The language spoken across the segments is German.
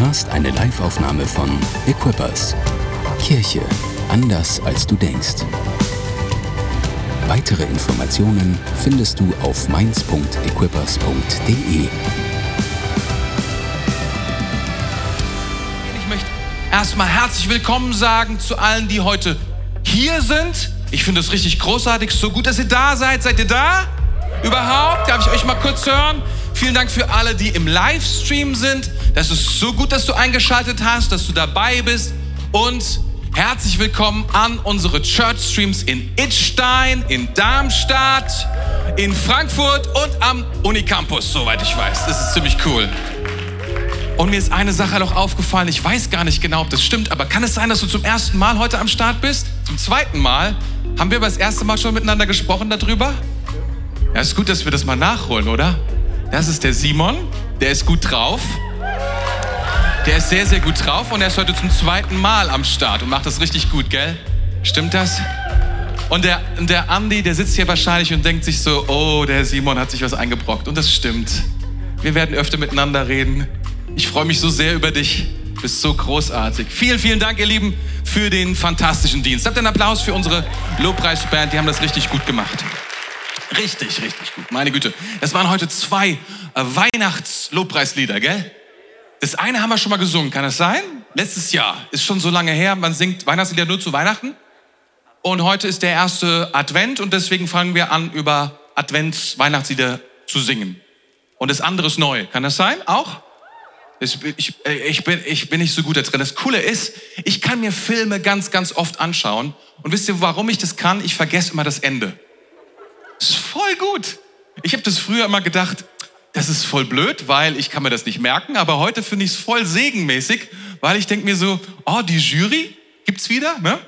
hörst eine Liveaufnahme von Equippers. Kirche anders als du denkst. Weitere Informationen findest du auf mainz.equippers.de. Ich möchte erstmal herzlich willkommen sagen zu allen, die heute hier sind. Ich finde es richtig großartig, so gut, dass ihr da seid. Seid ihr da? Überhaupt? Darf ich euch mal kurz hören? Vielen Dank für alle, die im Livestream sind. Das ist so gut, dass du eingeschaltet hast, dass du dabei bist. Und herzlich willkommen an unsere Church Streams in Idstein, in Darmstadt, in Frankfurt und am Unicampus, soweit ich weiß. Das ist ziemlich cool. Und mir ist eine Sache noch aufgefallen. Ich weiß gar nicht genau, ob das stimmt, aber kann es sein, dass du zum ersten Mal heute am Start bist? Zum zweiten Mal? Haben wir aber das erste Mal schon miteinander gesprochen darüber? Ja, ist gut, dass wir das mal nachholen, oder? Das ist der Simon, der ist gut drauf. Der ist sehr, sehr gut drauf und er ist heute zum zweiten Mal am Start und macht das richtig gut, gell? Stimmt das? Und der, der Andi, der sitzt hier wahrscheinlich und denkt sich so, oh, der Simon hat sich was eingebrockt. Und das stimmt. Wir werden öfter miteinander reden. Ich freue mich so sehr über dich. Du bist so großartig. Vielen, vielen Dank, ihr Lieben, für den fantastischen Dienst. Habt einen Applaus für unsere Lobpreisband. Die haben das richtig gut gemacht. Richtig, richtig gut. Meine Güte. Es waren heute zwei Weihnachts-Lobpreislieder, gell? Das eine haben wir schon mal gesungen, kann das sein? Letztes Jahr. Ist schon so lange her. Man singt Weihnachtslieder nur zu Weihnachten. Und heute ist der erste Advent und deswegen fangen wir an, über Advents-Weihnachtslieder zu singen. Und das andere ist neu. Kann das sein? Auch? Ich, ich, bin, ich bin nicht so gut da drin. Das Coole ist, ich kann mir Filme ganz, ganz oft anschauen. Und wisst ihr, warum ich das kann? Ich vergesse immer das Ende. Ist voll gut. Ich habe das früher immer gedacht, das ist voll blöd, weil ich kann mir das nicht merken. Aber heute finde ich es voll segenmäßig, weil ich denke mir so, oh, die Jury gibt's wieder, ne?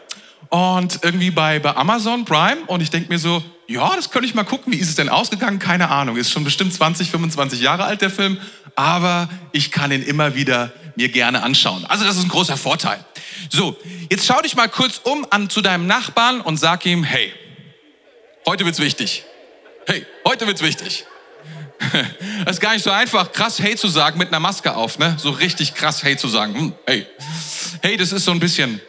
Und irgendwie bei, bei Amazon Prime. Und ich denke mir so, ja, das könnte ich mal gucken. Wie ist es denn ausgegangen? Keine Ahnung. Ist schon bestimmt 20, 25 Jahre alt, der Film. Aber ich kann ihn immer wieder mir gerne anschauen. Also das ist ein großer Vorteil. So, jetzt schau dich mal kurz um an zu deinem Nachbarn und sag ihm, hey, heute wird's wichtig. Hey, heute wird's wichtig. Das ist gar nicht so einfach, krass Hey zu sagen mit einer Maske auf, ne? So richtig krass Hey zu sagen. Hm, hey. Hey, das ist so ein bisschen,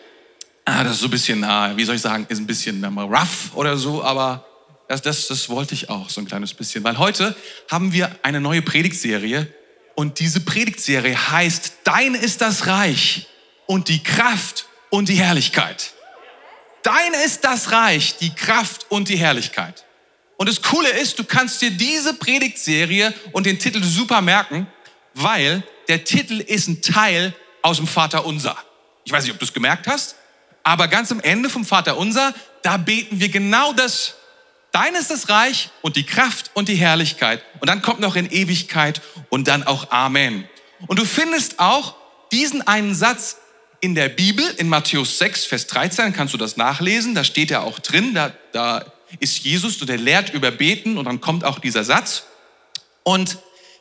ah, das ist so ein bisschen, ah, wie soll ich sagen, ist ein bisschen ähm, rough oder so, aber das, das, das wollte ich auch so ein kleines bisschen. Weil heute haben wir eine neue Predigtserie und diese Predigtserie heißt, Dein ist das Reich und die Kraft und die Herrlichkeit. Dein ist das Reich, die Kraft und die Herrlichkeit. Und das Coole ist, du kannst dir diese Predigtserie und den Titel super merken, weil der Titel ist ein Teil aus dem Vater Unser. Ich weiß nicht, ob du es gemerkt hast, aber ganz am Ende vom Vater Unser, da beten wir genau das. Dein ist das Reich und die Kraft und die Herrlichkeit. Und dann kommt noch in Ewigkeit und dann auch Amen. Und du findest auch diesen einen Satz in der Bibel, in Matthäus 6, Vers 13, kannst du das nachlesen, da steht er auch drin, da, da ist Jesus und er lehrt über Beten und dann kommt auch dieser Satz. Und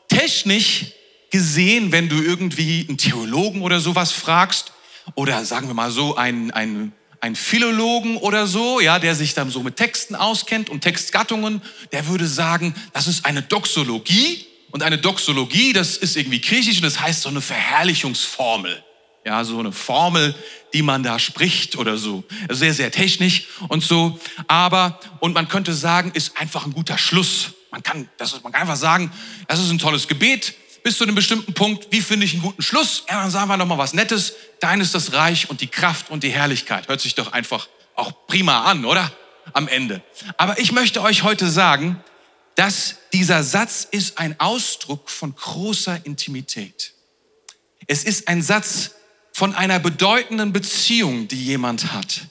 technisch gesehen, wenn du irgendwie einen Theologen oder sowas fragst, oder sagen wir mal so, einen, einen, einen Philologen oder so, ja, der sich dann so mit Texten auskennt und Textgattungen, der würde sagen, das ist eine Doxologie. Und eine Doxologie, das ist irgendwie griechisch und das heißt so eine Verherrlichungsformel. Ja, so eine Formel, die man da spricht oder so. Sehr, sehr technisch und so. Aber, und man könnte sagen, ist einfach ein guter Schluss. Man kann, das ist, man kann einfach sagen, das ist ein tolles Gebet bis zu einem bestimmten Punkt. Wie finde ich einen guten Schluss? Ja, dann sagen wir noch mal was Nettes. Dein ist das Reich und die Kraft und die Herrlichkeit. Hört sich doch einfach auch prima an, oder? Am Ende. Aber ich möchte euch heute sagen, dass dieser Satz ist ein Ausdruck von großer Intimität. Es ist ein Satz, von einer bedeutenden Beziehung, die jemand hat.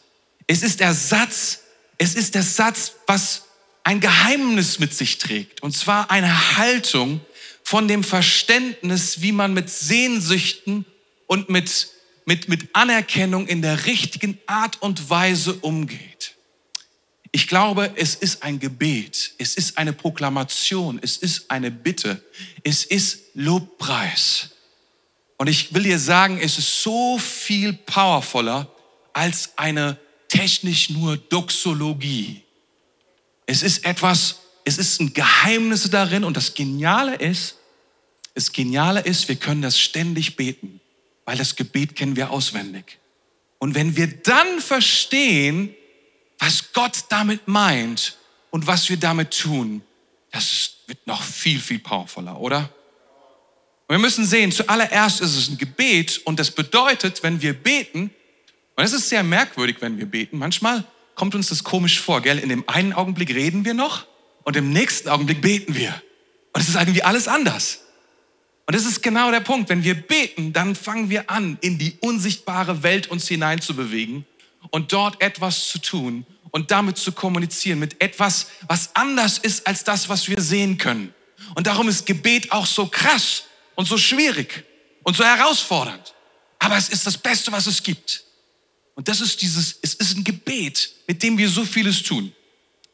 Es ist der Satz, es ist der Satz, was ein Geheimnis mit sich trägt. Und zwar eine Haltung von dem Verständnis, wie man mit Sehnsüchten und mit, mit, mit Anerkennung in der richtigen Art und Weise umgeht. Ich glaube, es ist ein Gebet, es ist eine Proklamation, es ist eine Bitte, es ist Lobpreis. Und ich will dir sagen, es ist so viel powervoller als eine technisch nur Doxologie. Es ist etwas, es ist ein Geheimnis darin und das Geniale ist, das Geniale ist, wir können das ständig beten. Weil das Gebet kennen wir auswendig. Und wenn wir dann verstehen, was Gott damit meint und was wir damit tun, das wird noch viel, viel powervoller, oder? Und wir müssen sehen, zuallererst ist es ein Gebet und das bedeutet, wenn wir beten, und es ist sehr merkwürdig, wenn wir beten, manchmal kommt uns das komisch vor, gell? In dem einen Augenblick reden wir noch und im nächsten Augenblick beten wir. Und es ist irgendwie alles anders. Und das ist genau der Punkt. Wenn wir beten, dann fangen wir an, in die unsichtbare Welt uns hineinzubewegen und dort etwas zu tun und damit zu kommunizieren mit etwas, was anders ist als das, was wir sehen können. Und darum ist Gebet auch so krass und so schwierig und so herausfordernd. Aber es ist das Beste, was es gibt. Und das ist dieses, es ist ein Gebet, mit dem wir so vieles tun.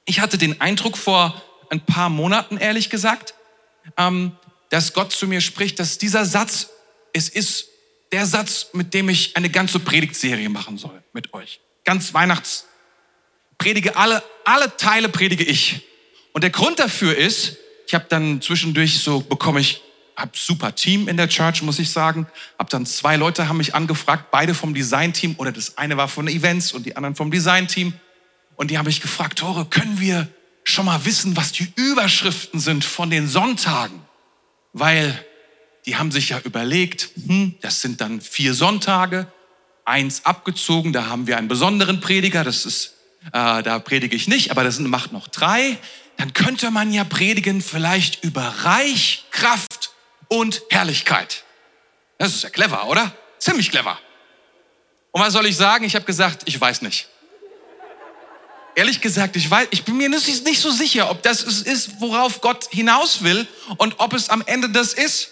Ich hatte den Eindruck vor ein paar Monaten, ehrlich gesagt, ähm, dass Gott zu mir spricht, dass dieser Satz, es ist der Satz, mit dem ich eine ganze Predigtserie machen soll mit euch. Ganz Weihnachts. Predige alle, alle Teile predige ich. Und der Grund dafür ist, ich habe dann zwischendurch so bekomme ich hab super Team in der Church, muss ich sagen. Hab dann zwei Leute haben mich angefragt, beide vom Design-Team oder das eine war von Events und die anderen vom Design-Team. Und die haben mich gefragt, Tore, können wir schon mal wissen, was die Überschriften sind von den Sonntagen? Weil die haben sich ja überlegt, hm, das sind dann vier Sonntage, eins abgezogen, da haben wir einen besonderen Prediger, das ist, äh, da predige ich nicht, aber das macht noch drei. Dann könnte man ja predigen vielleicht über Reich, Kraft und Herrlichkeit. Das ist ja clever, oder? Ziemlich clever. Und was soll ich sagen? Ich habe gesagt, ich weiß nicht. Ehrlich gesagt, ich weiß, ich bin mir nicht so sicher, ob das es ist, worauf Gott hinaus will und ob es am Ende das ist.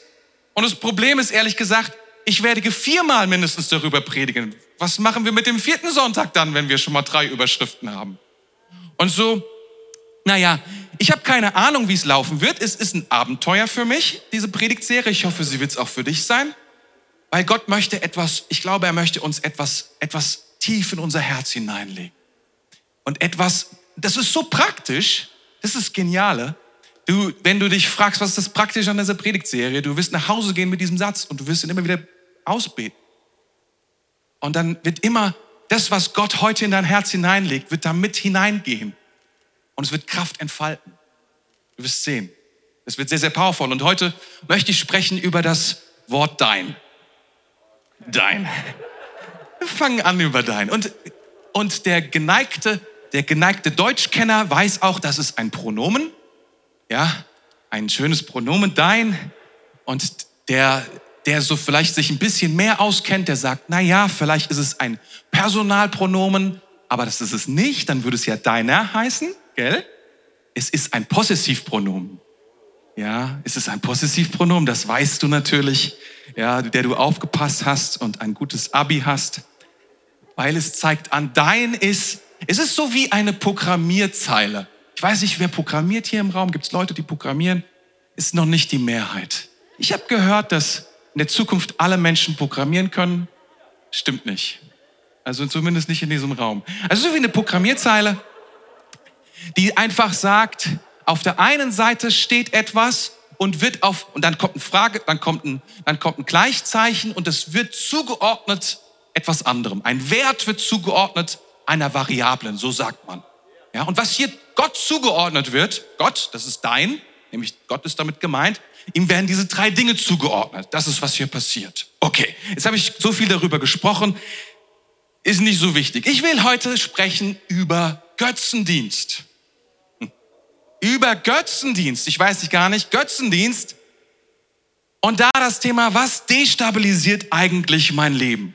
Und das Problem ist, ehrlich gesagt, ich werde viermal mindestens darüber predigen. Was machen wir mit dem vierten Sonntag dann, wenn wir schon mal drei Überschriften haben? Und so, naja, ich habe keine Ahnung, wie es laufen wird. Es ist ein Abenteuer für mich, diese Predigtserie. Ich hoffe, sie wird es auch für dich sein. Weil Gott möchte etwas, ich glaube, er möchte uns etwas, etwas tief in unser Herz hineinlegen. Und etwas, das ist so praktisch, das ist geniale. Du, wenn du dich fragst, was ist das Praktische an dieser Predigtserie, du wirst nach Hause gehen mit diesem Satz und du wirst ihn immer wieder ausbeten. Und dann wird immer das, was Gott heute in dein Herz hineinlegt, wird da mit hineingehen und es wird Kraft entfalten. Du wirst sehen. Es wird sehr, sehr powerful. Und heute möchte ich sprechen über das Wort dein. Dein. Wir fangen an über dein. Und, und der geneigte, der geneigte Deutschkenner weiß auch, dass es ein Pronomen. Ja, ein schönes Pronomen, dein. Und der, der so vielleicht sich ein bisschen mehr auskennt, der sagt, na ja, vielleicht ist es ein Personalpronomen, aber das ist es nicht, dann würde es ja deiner heißen gell? Es ist ein Possessivpronomen. Ja, es ist ein Possessivpronomen, das weißt du natürlich, ja, der du aufgepasst hast und ein gutes Abi hast, weil es zeigt an, dein ist, es ist so wie eine Programmierzeile. Ich weiß nicht, wer programmiert hier im Raum, gibt es Leute, die programmieren, ist noch nicht die Mehrheit. Ich habe gehört, dass in der Zukunft alle Menschen programmieren können. Stimmt nicht. Also zumindest nicht in diesem Raum. Also so wie eine Programmierzeile, die einfach sagt, auf der einen Seite steht etwas und wird auf, und dann kommt eine Frage, dann kommt ein, dann kommt ein Gleichzeichen und es wird zugeordnet etwas anderem. Ein Wert wird zugeordnet einer Variablen, so sagt man. Ja, und was hier Gott zugeordnet wird, Gott, das ist dein, nämlich Gott ist damit gemeint, ihm werden diese drei Dinge zugeordnet. Das ist, was hier passiert. Okay, jetzt habe ich so viel darüber gesprochen, ist nicht so wichtig. Ich will heute sprechen über Götzendienst über Götzendienst. Ich weiß nicht gar nicht, Götzendienst. Und da das Thema, was destabilisiert eigentlich mein Leben?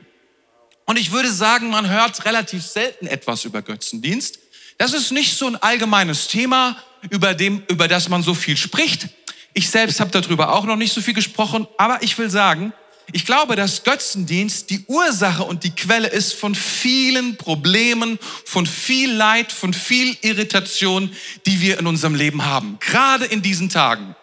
Und ich würde sagen, man hört relativ selten etwas über Götzendienst. Das ist nicht so ein allgemeines Thema, über, dem, über das man so viel spricht. Ich selbst habe darüber auch noch nicht so viel gesprochen, aber ich will sagen, ich glaube, dass Götzendienst die Ursache und die Quelle ist von vielen Problemen, von viel Leid, von viel Irritation, die wir in unserem Leben haben, gerade in diesen Tagen.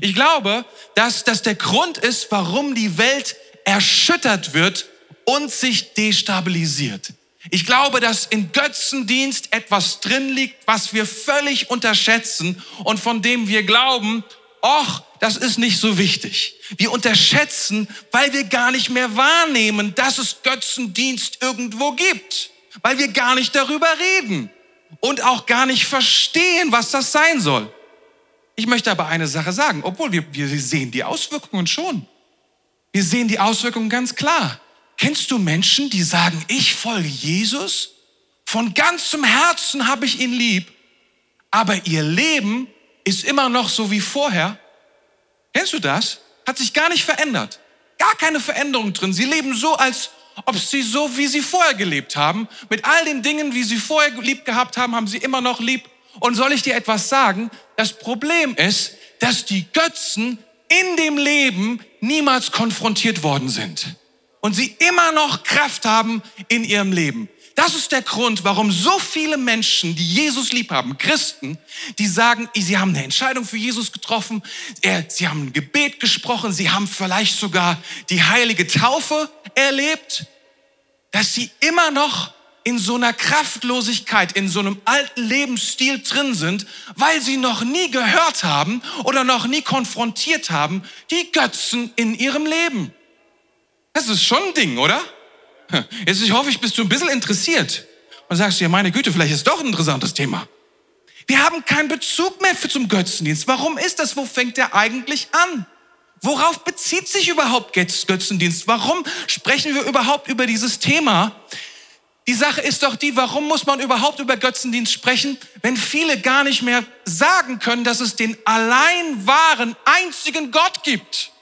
Ich glaube, dass das der Grund ist, warum die Welt erschüttert wird und sich destabilisiert. Ich glaube, dass in Götzendienst etwas drin liegt, was wir völlig unterschätzen und von dem wir glauben, ach, das ist nicht so wichtig. Wir unterschätzen, weil wir gar nicht mehr wahrnehmen, dass es Götzendienst irgendwo gibt. Weil wir gar nicht darüber reden und auch gar nicht verstehen, was das sein soll. Ich möchte aber eine Sache sagen, obwohl wir, wir sehen die Auswirkungen schon. Wir sehen die Auswirkungen ganz klar. Kennst du Menschen, die sagen, ich folge Jesus? Von ganzem Herzen habe ich ihn lieb, aber ihr Leben ist immer noch so wie vorher. Kennst du das? Hat sich gar nicht verändert. Gar keine Veränderung drin. Sie leben so, als ob sie so, wie sie vorher gelebt haben. Mit all den Dingen, wie sie vorher lieb gehabt haben, haben sie immer noch lieb. Und soll ich dir etwas sagen? Das Problem ist, dass die Götzen in dem Leben niemals konfrontiert worden sind. Und sie immer noch Kraft haben in ihrem Leben. Das ist der Grund, warum so viele Menschen, die Jesus lieb haben, Christen, die sagen, sie haben eine Entscheidung für Jesus getroffen, sie haben ein Gebet gesprochen, sie haben vielleicht sogar die heilige Taufe erlebt, dass sie immer noch in so einer Kraftlosigkeit, in so einem alten Lebensstil drin sind, weil sie noch nie gehört haben oder noch nie konfrontiert haben, die Götzen in ihrem Leben. Das ist schon ein Ding, oder? Jetzt ich hoffe ich, bist du ein bisschen interessiert und sagst dir, meine Güte, vielleicht ist doch ein interessantes Thema. Wir haben keinen Bezug mehr zum Götzendienst. Warum ist das? Wo fängt der eigentlich an? Worauf bezieht sich überhaupt Götzendienst? Warum sprechen wir überhaupt über dieses Thema? Die Sache ist doch die, warum muss man überhaupt über Götzendienst sprechen, wenn viele gar nicht mehr sagen können, dass es den allein wahren, einzigen Gott gibt?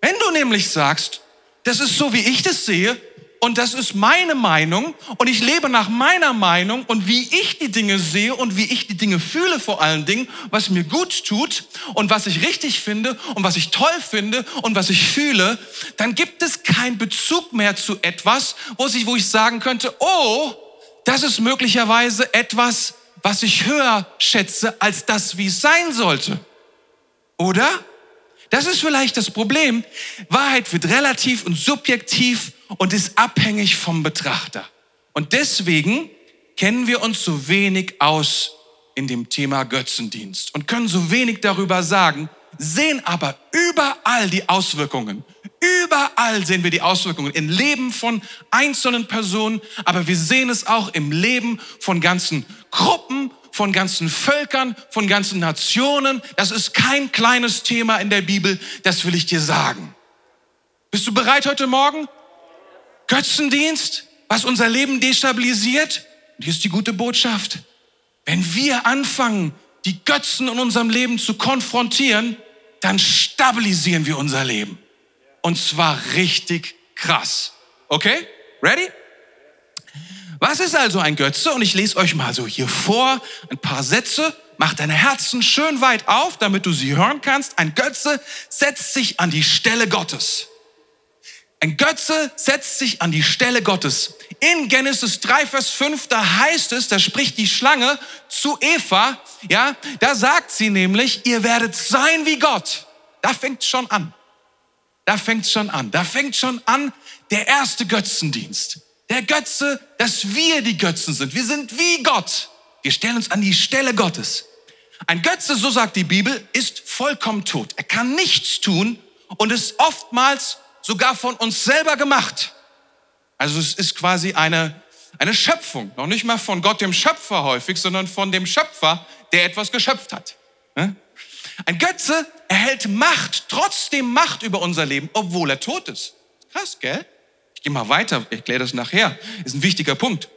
Wenn du nämlich sagst, das ist so, wie ich das sehe, und das ist meine Meinung und ich lebe nach meiner Meinung und wie ich die Dinge sehe und wie ich die Dinge fühle vor allen Dingen, was mir gut tut und was ich richtig finde und was ich toll finde und was ich fühle, dann gibt es keinen Bezug mehr zu etwas, wo ich, wo ich sagen könnte, oh, das ist möglicherweise etwas, was ich höher schätze als das, wie es sein sollte. Oder? Das ist vielleicht das Problem. Wahrheit wird relativ und subjektiv und ist abhängig vom Betrachter. Und deswegen kennen wir uns so wenig aus in dem Thema Götzendienst und können so wenig darüber sagen, sehen aber überall die Auswirkungen. Überall sehen wir die Auswirkungen im Leben von einzelnen Personen, aber wir sehen es auch im Leben von ganzen Gruppen von ganzen Völkern, von ganzen Nationen. Das ist kein kleines Thema in der Bibel, das will ich dir sagen. Bist du bereit heute Morgen? Götzendienst, was unser Leben destabilisiert? Und hier ist die gute Botschaft. Wenn wir anfangen, die Götzen in unserem Leben zu konfrontieren, dann stabilisieren wir unser Leben. Und zwar richtig krass. Okay? Ready? Was ist also ein Götze? Und ich lese euch mal so hier vor ein paar Sätze. Mach deine Herzen schön weit auf, damit du sie hören kannst. Ein Götze setzt sich an die Stelle Gottes. Ein Götze setzt sich an die Stelle Gottes. In Genesis 3, Vers 5, da heißt es, da spricht die Schlange zu Eva, ja, da sagt sie nämlich, ihr werdet sein wie Gott. Da fängt schon an. Da fängt schon an. Da fängt schon an der erste Götzendienst. Der Götze, dass wir die Götzen sind. Wir sind wie Gott. Wir stellen uns an die Stelle Gottes. Ein Götze, so sagt die Bibel, ist vollkommen tot. Er kann nichts tun und ist oftmals sogar von uns selber gemacht. Also es ist quasi eine, eine Schöpfung. Noch nicht mal von Gott, dem Schöpfer häufig, sondern von dem Schöpfer, der etwas geschöpft hat. Ein Götze erhält Macht, trotzdem Macht über unser Leben, obwohl er tot ist. Krass, gell? Ich gehe mal weiter, ich erkläre das nachher. Ist ein wichtiger Punkt.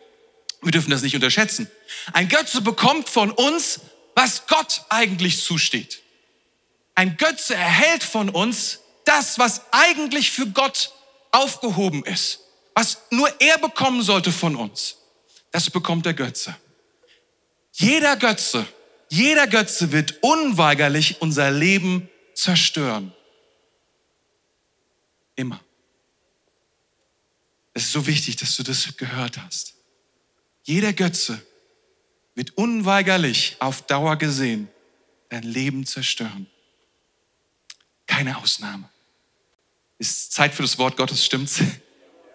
Wir dürfen das nicht unterschätzen. Ein Götze bekommt von uns, was Gott eigentlich zusteht. Ein Götze erhält von uns das, was eigentlich für Gott aufgehoben ist, was nur er bekommen sollte von uns. Das bekommt der Götze. Jeder Götze, jeder Götze wird unweigerlich unser Leben zerstören. Immer. Es ist so wichtig, dass du das gehört hast. Jeder Götze wird unweigerlich auf Dauer gesehen dein Leben zerstören. Keine Ausnahme. Ist Zeit für das Wort Gottes, stimmt's?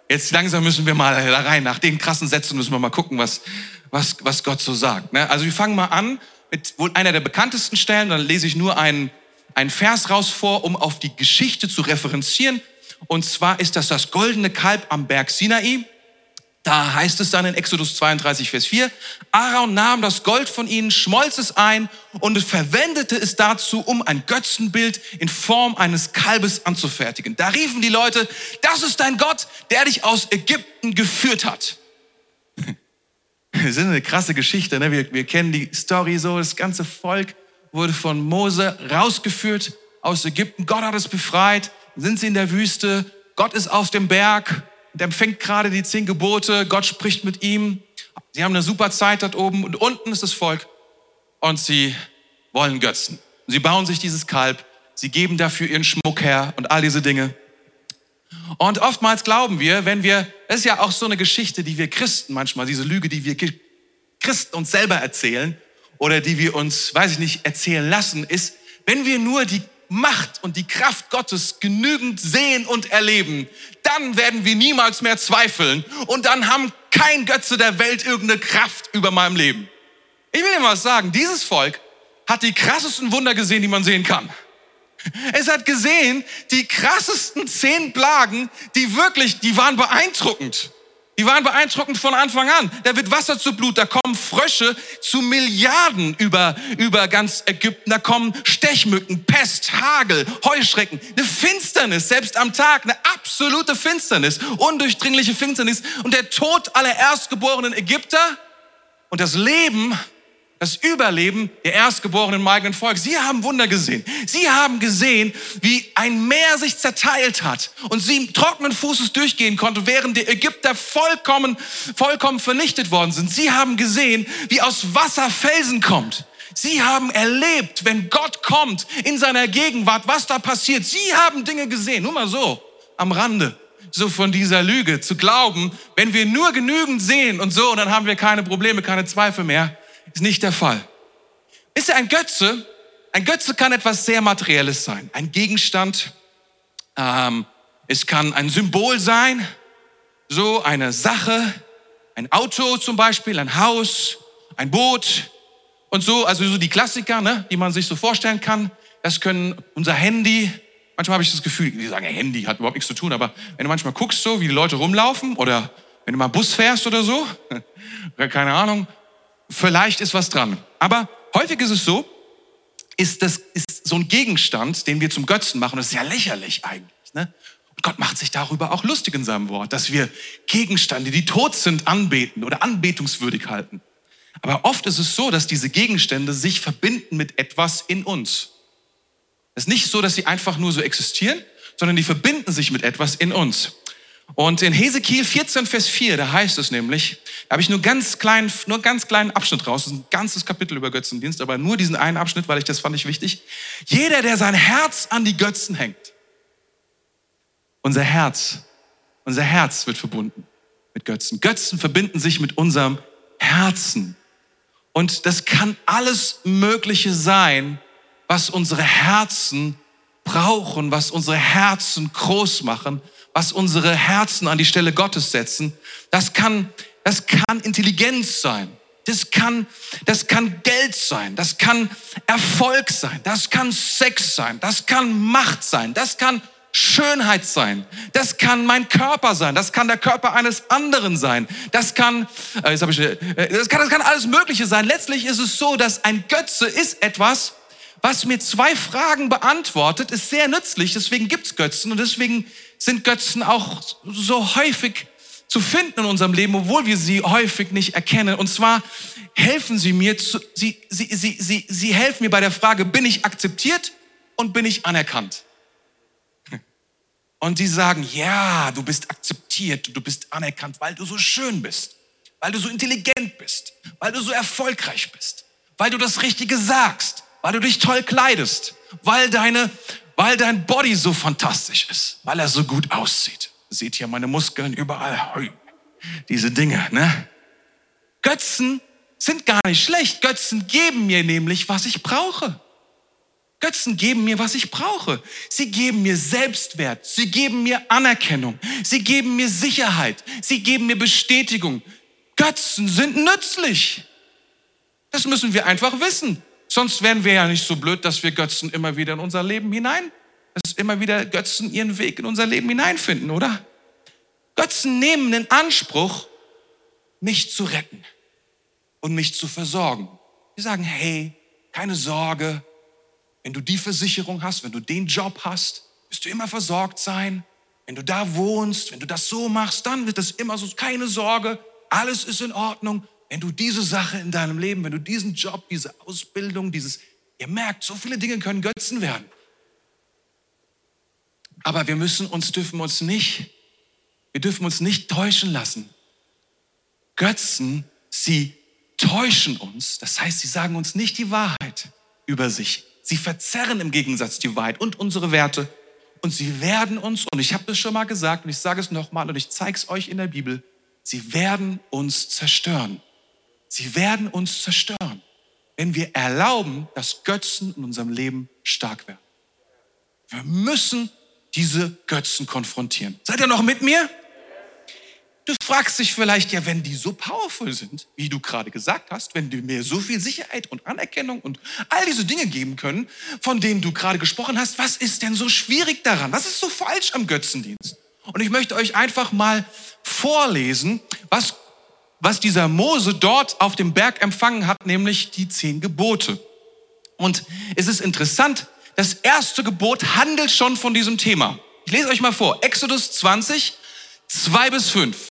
Jetzt langsam müssen wir mal da rein. Nach den krassen Sätzen müssen wir mal gucken, was, was, was Gott so sagt. Ne? Also wir fangen mal an mit wohl einer der bekanntesten Stellen. Dann lese ich nur einen, einen Vers raus vor, um auf die Geschichte zu referenzieren. Und zwar ist das das goldene Kalb am Berg Sinai. Da heißt es dann in Exodus 32, Vers 4, Aaron nahm das Gold von ihnen, schmolz es ein und verwendete es dazu, um ein Götzenbild in Form eines Kalbes anzufertigen. Da riefen die Leute, das ist dein Gott, der dich aus Ägypten geführt hat. Das ist eine krasse Geschichte. Ne? Wir, wir kennen die Story so, das ganze Volk wurde von Mose rausgeführt aus Ägypten. Gott hat es befreit. Sind sie in der Wüste. Gott ist auf dem Berg und empfängt gerade die zehn Gebote. Gott spricht mit ihm. Sie haben eine super Zeit dort oben und unten ist das Volk und sie wollen Götzen. Sie bauen sich dieses Kalb. Sie geben dafür ihren Schmuck her und all diese Dinge. Und oftmals glauben wir, wenn wir, das ist ja auch so eine Geschichte, die wir Christen manchmal, diese Lüge, die wir Christen uns selber erzählen oder die wir uns, weiß ich nicht, erzählen lassen, ist, wenn wir nur die Macht und die Kraft Gottes genügend sehen und erleben, dann werden wir niemals mehr zweifeln und dann haben kein Götze der Welt irgendeine Kraft über meinem Leben. Ich will dir mal was sagen, dieses Volk hat die krassesten Wunder gesehen, die man sehen kann. Es hat gesehen, die krassesten zehn Plagen, die wirklich, die waren beeindruckend. Die waren beeindruckend von Anfang an. Da wird Wasser zu Blut, da kommen Frösche zu Milliarden über, über ganz Ägypten. Da kommen Stechmücken, Pest, Hagel, Heuschrecken. Eine Finsternis, selbst am Tag, eine absolute Finsternis, undurchdringliche Finsternis. Und der Tod aller erstgeborenen Ägypter und das Leben das Überleben der Erstgeborenen im eigenen Volk. Sie haben Wunder gesehen. Sie haben gesehen, wie ein Meer sich zerteilt hat und sie trockenen Fußes durchgehen konnte, während die Ägypter vollkommen, vollkommen vernichtet worden sind. Sie haben gesehen, wie aus Wasser Felsen kommt. Sie haben erlebt, wenn Gott kommt in seiner Gegenwart, was da passiert. Sie haben Dinge gesehen. Nur mal so, am Rande so von dieser Lüge zu glauben, wenn wir nur genügend sehen und so, dann haben wir keine Probleme, keine Zweifel mehr. Ist nicht der Fall. Ist ja ein Götze? Ein Götze kann etwas sehr Materielles sein. Ein Gegenstand. Ähm, es kann ein Symbol sein. So eine Sache. Ein Auto zum Beispiel, ein Haus, ein Boot und so. Also so die Klassiker, ne, die man sich so vorstellen kann. Das können unser Handy. Manchmal habe ich das Gefühl, die sagen, Handy hat überhaupt nichts zu tun, aber wenn du manchmal guckst, so wie die Leute rumlaufen oder wenn du mal Bus fährst oder so, keine Ahnung, vielleicht ist was dran. Aber häufig ist es so, ist das ist so ein Gegenstand, den wir zum Götzen machen. Das ist ja lächerlich eigentlich. Ne? Und Gott macht sich darüber auch lustig in seinem Wort, dass wir Gegenstände, die tot sind, anbeten oder anbetungswürdig halten. Aber oft ist es so, dass diese Gegenstände sich verbinden mit etwas in uns. Es ist nicht so, dass sie einfach nur so existieren, sondern die verbinden sich mit etwas in uns. Und in Hesekiel 14, Vers 4, da heißt es nämlich, da habe ich nur ganz kleinen, nur ganz kleinen Abschnitt raus, das ist ein ganzes Kapitel über Götzendienst, aber nur diesen einen Abschnitt, weil ich das fand ich wichtig. Jeder, der sein Herz an die Götzen hängt, unser Herz, unser Herz wird verbunden mit Götzen. Götzen verbinden sich mit unserem Herzen. Und das kann alles Mögliche sein, was unsere Herzen brauchen, was unsere Herzen groß machen was unsere Herzen an die Stelle Gottes setzen. Das kann, das kann Intelligenz sein. Das kann, das kann Geld sein. Das kann Erfolg sein. Das kann Sex sein. Das kann Macht sein. Das kann Schönheit sein. Das kann mein Körper sein. Das kann der Körper eines anderen sein. Das kann, äh, jetzt ich, äh, das kann, das kann alles Mögliche sein. Letztlich ist es so, dass ein Götze ist etwas, was mir zwei Fragen beantwortet, ist sehr nützlich. Deswegen gibt's Götzen und deswegen sind Götzen auch so häufig zu finden in unserem Leben, obwohl wir sie häufig nicht erkennen. Und zwar helfen sie mir, zu, sie, sie, sie, sie, sie helfen mir bei der Frage, bin ich akzeptiert und bin ich anerkannt? Und sie sagen, ja, du bist akzeptiert, du bist anerkannt, weil du so schön bist, weil du so intelligent bist, weil du so erfolgreich bist, weil du das Richtige sagst, weil du dich toll kleidest, weil deine, weil dein Body so fantastisch ist, weil er so gut aussieht. Seht ihr meine Muskeln überall? Diese Dinge, ne? Götzen sind gar nicht schlecht. Götzen geben mir nämlich, was ich brauche. Götzen geben mir, was ich brauche. Sie geben mir Selbstwert. Sie geben mir Anerkennung. Sie geben mir Sicherheit. Sie geben mir Bestätigung. Götzen sind nützlich. Das müssen wir einfach wissen. Sonst wären wir ja nicht so blöd, dass wir Götzen immer wieder in unser Leben hinein, dass immer wieder Götzen ihren Weg in unser Leben hineinfinden, oder? Götzen nehmen in Anspruch, mich zu retten und mich zu versorgen. Die sagen, hey, keine Sorge, wenn du die Versicherung hast, wenn du den Job hast, wirst du immer versorgt sein. Wenn du da wohnst, wenn du das so machst, dann wird das immer so, keine Sorge, alles ist in Ordnung. Wenn du diese Sache in deinem Leben, wenn du diesen Job, diese Ausbildung, dieses, ihr merkt, so viele Dinge können Götzen werden. Aber wir müssen uns, dürfen uns nicht, wir dürfen uns nicht täuschen lassen. Götzen, sie täuschen uns. Das heißt, sie sagen uns nicht die Wahrheit über sich. Sie verzerren im Gegensatz die Wahrheit und unsere Werte. Und sie werden uns, und ich habe das schon mal gesagt und ich sage es nochmal und ich zeige es euch in der Bibel, sie werden uns zerstören. Sie werden uns zerstören, wenn wir erlauben, dass Götzen in unserem Leben stark werden. Wir müssen diese Götzen konfrontieren. Seid ihr noch mit mir? Du fragst dich vielleicht, ja, wenn die so powerful sind, wie du gerade gesagt hast, wenn die mir so viel Sicherheit und Anerkennung und all diese Dinge geben können, von denen du gerade gesprochen hast, was ist denn so schwierig daran? Was ist so falsch am Götzendienst? Und ich möchte euch einfach mal vorlesen, was, was dieser Mose dort auf dem Berg empfangen hat, nämlich die zehn Gebote. Und es ist interessant, das erste Gebot handelt schon von diesem Thema. Ich lese euch mal vor. Exodus 20, 2 bis 5.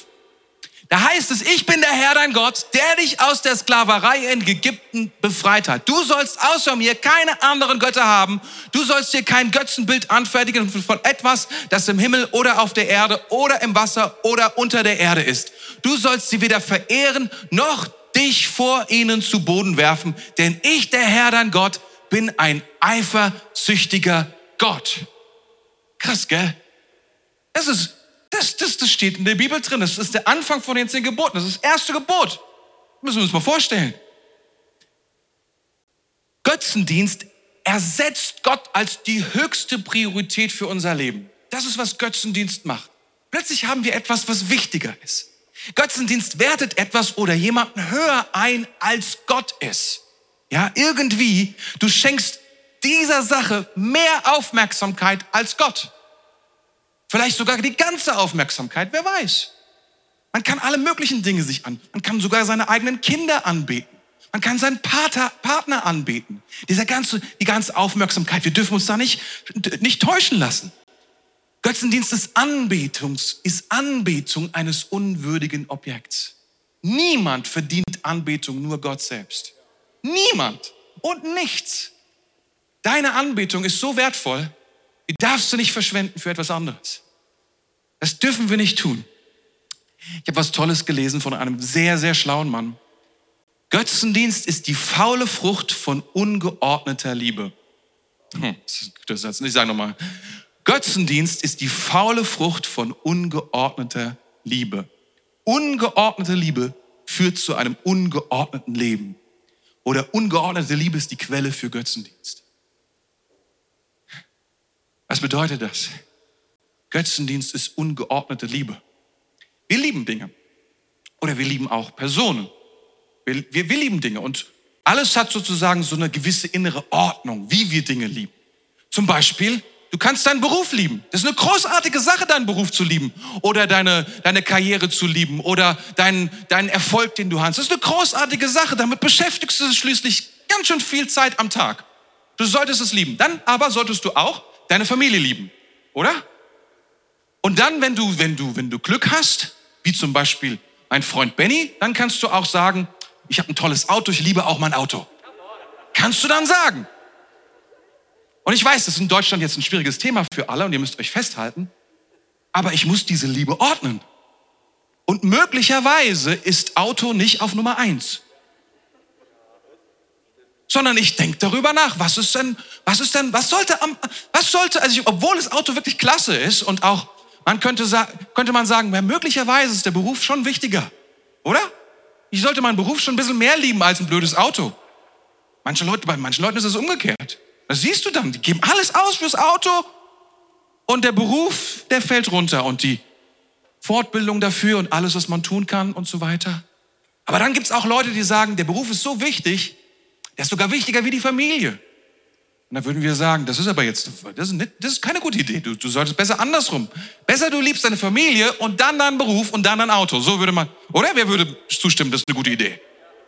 Da heißt es, ich bin der Herr dein Gott, der dich aus der Sklaverei in Ägypten befreit hat. Du sollst außer mir keine anderen Götter haben. Du sollst dir kein Götzenbild anfertigen von etwas, das im Himmel oder auf der Erde oder im Wasser oder unter der Erde ist. Du sollst sie weder verehren noch dich vor ihnen zu Boden werfen, denn ich, der Herr dein Gott, bin ein eifersüchtiger Gott. Krass, gell? Das ist das, das, das steht in der Bibel drin. Das ist der Anfang von den zehn Geboten. Das ist das erste Gebot. müssen wir uns mal vorstellen. Götzendienst ersetzt Gott als die höchste Priorität für unser Leben. Das ist, was Götzendienst macht. Plötzlich haben wir etwas, was wichtiger ist. Götzendienst wertet etwas oder jemanden höher ein, als Gott ist. Ja, irgendwie, du schenkst dieser Sache mehr Aufmerksamkeit als Gott. Vielleicht sogar die ganze Aufmerksamkeit, wer weiß. Man kann alle möglichen Dinge sich an. Man kann sogar seine eigenen Kinder anbeten. Man kann seinen Pater, Partner anbeten. Dieser ganze, die ganze Aufmerksamkeit, wir dürfen uns da nicht, nicht täuschen lassen. Götzendienst ist Anbetungs, ist Anbetung eines unwürdigen Objekts. Niemand verdient Anbetung, nur Gott selbst. Niemand und nichts. Deine Anbetung ist so wertvoll, die darfst du nicht verschwenden für etwas anderes. Das dürfen wir nicht tun. Ich habe was Tolles gelesen von einem sehr, sehr schlauen Mann. Götzendienst ist die faule Frucht von ungeordneter Liebe. Hm, das ist ein guter Satz. Ich sage nochmal. Götzendienst ist die faule Frucht von ungeordneter Liebe. Ungeordnete Liebe führt zu einem ungeordneten Leben. Oder ungeordnete Liebe ist die Quelle für Götzendienst. Was bedeutet das? Götzendienst ist ungeordnete Liebe. Wir lieben Dinge. Oder wir lieben auch Personen. Wir, wir, wir lieben Dinge. Und alles hat sozusagen so eine gewisse innere Ordnung, wie wir Dinge lieben. Zum Beispiel, du kannst deinen Beruf lieben. Das ist eine großartige Sache, deinen Beruf zu lieben. Oder deine, deine Karriere zu lieben. Oder deinen, deinen Erfolg, den du hast. Das ist eine großartige Sache. Damit beschäftigst du dich schließlich ganz schön viel Zeit am Tag. Du solltest es lieben. Dann aber solltest du auch deine Familie lieben, oder? Und dann, wenn du, wenn du, wenn du Glück hast, wie zum Beispiel mein Freund Benny, dann kannst du auch sagen, ich habe ein tolles Auto, ich liebe auch mein Auto. Kannst du dann sagen. Und ich weiß, das ist in Deutschland jetzt ein schwieriges Thema für alle und ihr müsst euch festhalten, aber ich muss diese Liebe ordnen. Und möglicherweise ist Auto nicht auf Nummer eins sondern ich denke darüber nach, was ist denn, was ist denn, was sollte, was sollte, also ich, obwohl das Auto wirklich klasse ist und auch, man könnte, könnte man sagen, möglicherweise ist der Beruf schon wichtiger, oder? Ich sollte meinen Beruf schon ein bisschen mehr lieben als ein blödes Auto. Manche Leute, bei manchen Leuten ist es umgekehrt. Das siehst du dann, die geben alles aus fürs Auto und der Beruf, der fällt runter und die Fortbildung dafür und alles, was man tun kann und so weiter. Aber dann gibt es auch Leute, die sagen, der Beruf ist so wichtig, Der ist sogar wichtiger wie die Familie. Und dann würden wir sagen, das ist aber jetzt, das ist, nicht, das ist keine gute Idee. Du, du solltest besser andersrum. Besser du liebst deine Familie und dann deinen Beruf und dann dein Auto. So würde man, oder? Wer würde zustimmen, das ist eine gute Idee?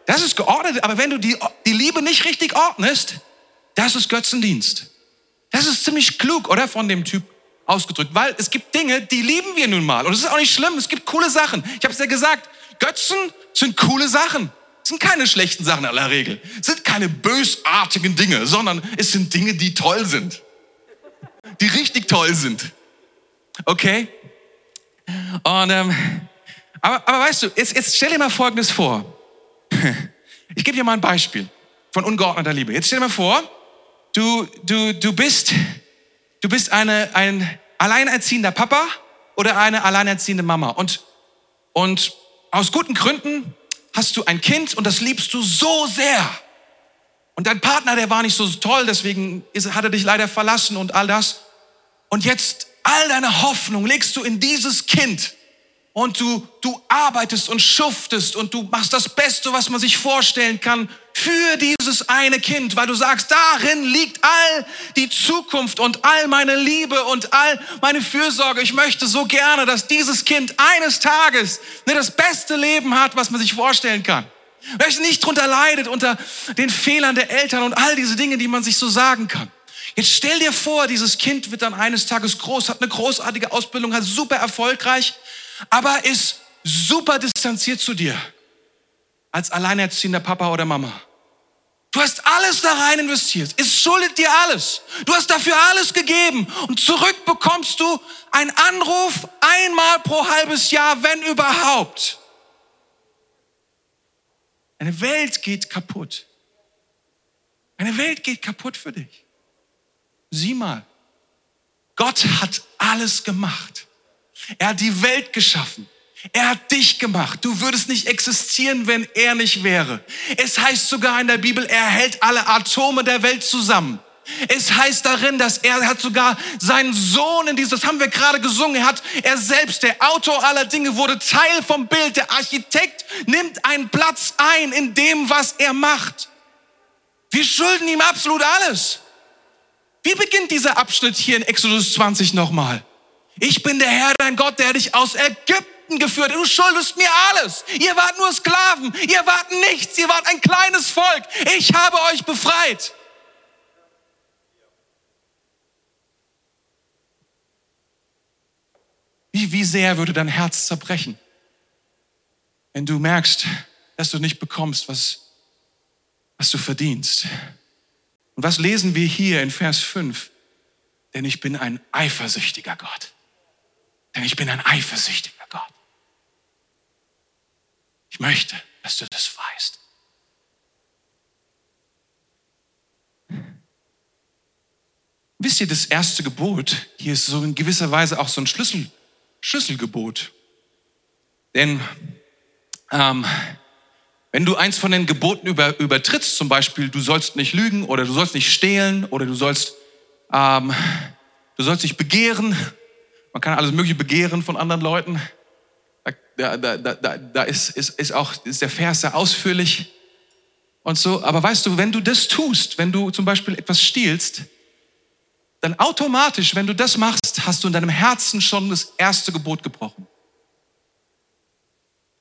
Das ist geordnet, aber wenn du die, die Liebe nicht richtig ordnest, das ist Götzendienst. Das ist ziemlich klug, oder? Von dem Typ ausgedrückt. Weil es gibt Dinge, die lieben wir nun mal. Und es ist auch nicht schlimm. Es gibt coole Sachen. Ich habe es ja gesagt. Götzen sind coole Sachen sind keine schlechten Sachen in aller Regel. Sind keine bösartigen Dinge, sondern es sind Dinge, die toll sind. Die richtig toll sind. Okay? Und, ähm, aber, aber weißt du, jetzt, jetzt stell dir mal Folgendes vor. Ich gebe dir mal ein Beispiel von ungeordneter Liebe. Jetzt stell dir mal vor, du, du, du bist, du bist eine, ein alleinerziehender Papa oder eine alleinerziehende Mama. Und, und aus guten Gründen hast du ein Kind und das liebst du so sehr. Und dein Partner, der war nicht so toll, deswegen hat er dich leider verlassen und all das. Und jetzt all deine Hoffnung legst du in dieses Kind und du, du arbeitest und schuftest und du machst das Beste, was man sich vorstellen kann für dieses eine Kind, weil du sagst, darin liegt all die Zukunft und all meine Liebe und all meine Fürsorge. Ich möchte so gerne, dass dieses Kind eines Tages ne, das beste Leben hat, was man sich vorstellen kann. Dass nicht drunter leidet unter den Fehlern der Eltern und all diese Dinge, die man sich so sagen kann. Jetzt stell dir vor, dieses Kind wird dann eines Tages groß, hat eine großartige Ausbildung, hat super erfolgreich aber ist super distanziert zu dir als alleinerziehender Papa oder Mama. Du hast alles da rein investiert. Es schuldet dir alles. Du hast dafür alles gegeben. Und zurück bekommst du einen Anruf einmal pro halbes Jahr, wenn überhaupt. Eine Welt geht kaputt. Eine Welt geht kaputt für dich. Sieh mal, Gott hat alles gemacht. Er hat die Welt geschaffen. Er hat dich gemacht. Du würdest nicht existieren, wenn er nicht wäre. Es heißt sogar in der Bibel, er hält alle Atome der Welt zusammen. Es heißt darin, dass er hat sogar seinen Sohn in dieses, das haben wir gerade gesungen, er hat, er selbst, der Autor aller Dinge, wurde Teil vom Bild. Der Architekt nimmt einen Platz ein in dem, was er macht. Wir schulden ihm absolut alles. Wie beginnt dieser Abschnitt hier in Exodus 20 nochmal? Ich bin der Herr, dein Gott, der dich aus Ägypten geführt hat. Du schuldest mir alles. Ihr wart nur Sklaven. Ihr wart nichts. Ihr wart ein kleines Volk. Ich habe euch befreit. Wie, wie sehr würde dein Herz zerbrechen, wenn du merkst, dass du nicht bekommst, was, was du verdienst. Und was lesen wir hier in Vers 5? Denn ich bin ein eifersüchtiger Gott. Denn ich bin ein eifersüchtiger Gott. Ich möchte, dass du das weißt. Wisst ihr, das erste Gebot, hier ist so in gewisser Weise auch so ein Schlüssel, Schlüsselgebot. Denn ähm, wenn du eins von den Geboten über, übertrittst, zum Beispiel, du sollst nicht lügen oder du sollst nicht stehlen oder du sollst, ähm, du sollst nicht begehren man kann alles Mögliche begehren von anderen Leuten. Da, da, da, da, da ist, ist, ist auch ist der Vers sehr ausführlich und so. Aber weißt du, wenn du das tust, wenn du zum Beispiel etwas stiehlst, dann automatisch, wenn du das machst, hast du in deinem Herzen schon das erste Gebot gebrochen.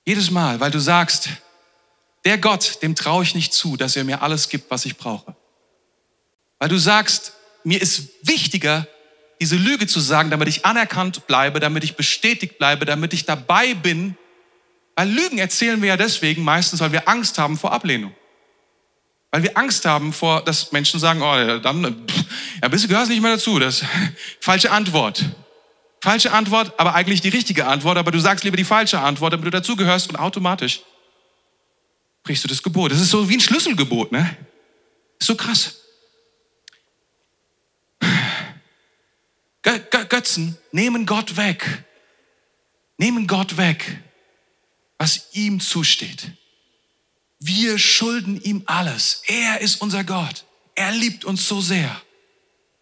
Jedes Mal, weil du sagst, der Gott, dem traue ich nicht zu, dass er mir alles gibt, was ich brauche. Weil du sagst, mir ist wichtiger, diese Lüge zu sagen, damit ich anerkannt bleibe, damit ich bestätigt bleibe, damit ich dabei bin. Weil Lügen erzählen wir ja deswegen meistens, weil wir Angst haben vor Ablehnung. Weil wir Angst haben vor, dass Menschen sagen, oh, dann, ja, bist du gehörst nicht mehr dazu. Das falsche Antwort. Falsche Antwort, aber eigentlich die richtige Antwort, aber du sagst lieber die falsche Antwort, damit du dazugehörst und automatisch brichst du das Gebot. Das ist so wie ein Schlüsselgebot, ne? Ist so krass. Götzen nehmen Gott weg. Nehmen Gott weg, was ihm zusteht. Wir schulden ihm alles. Er ist unser Gott. Er liebt uns so sehr.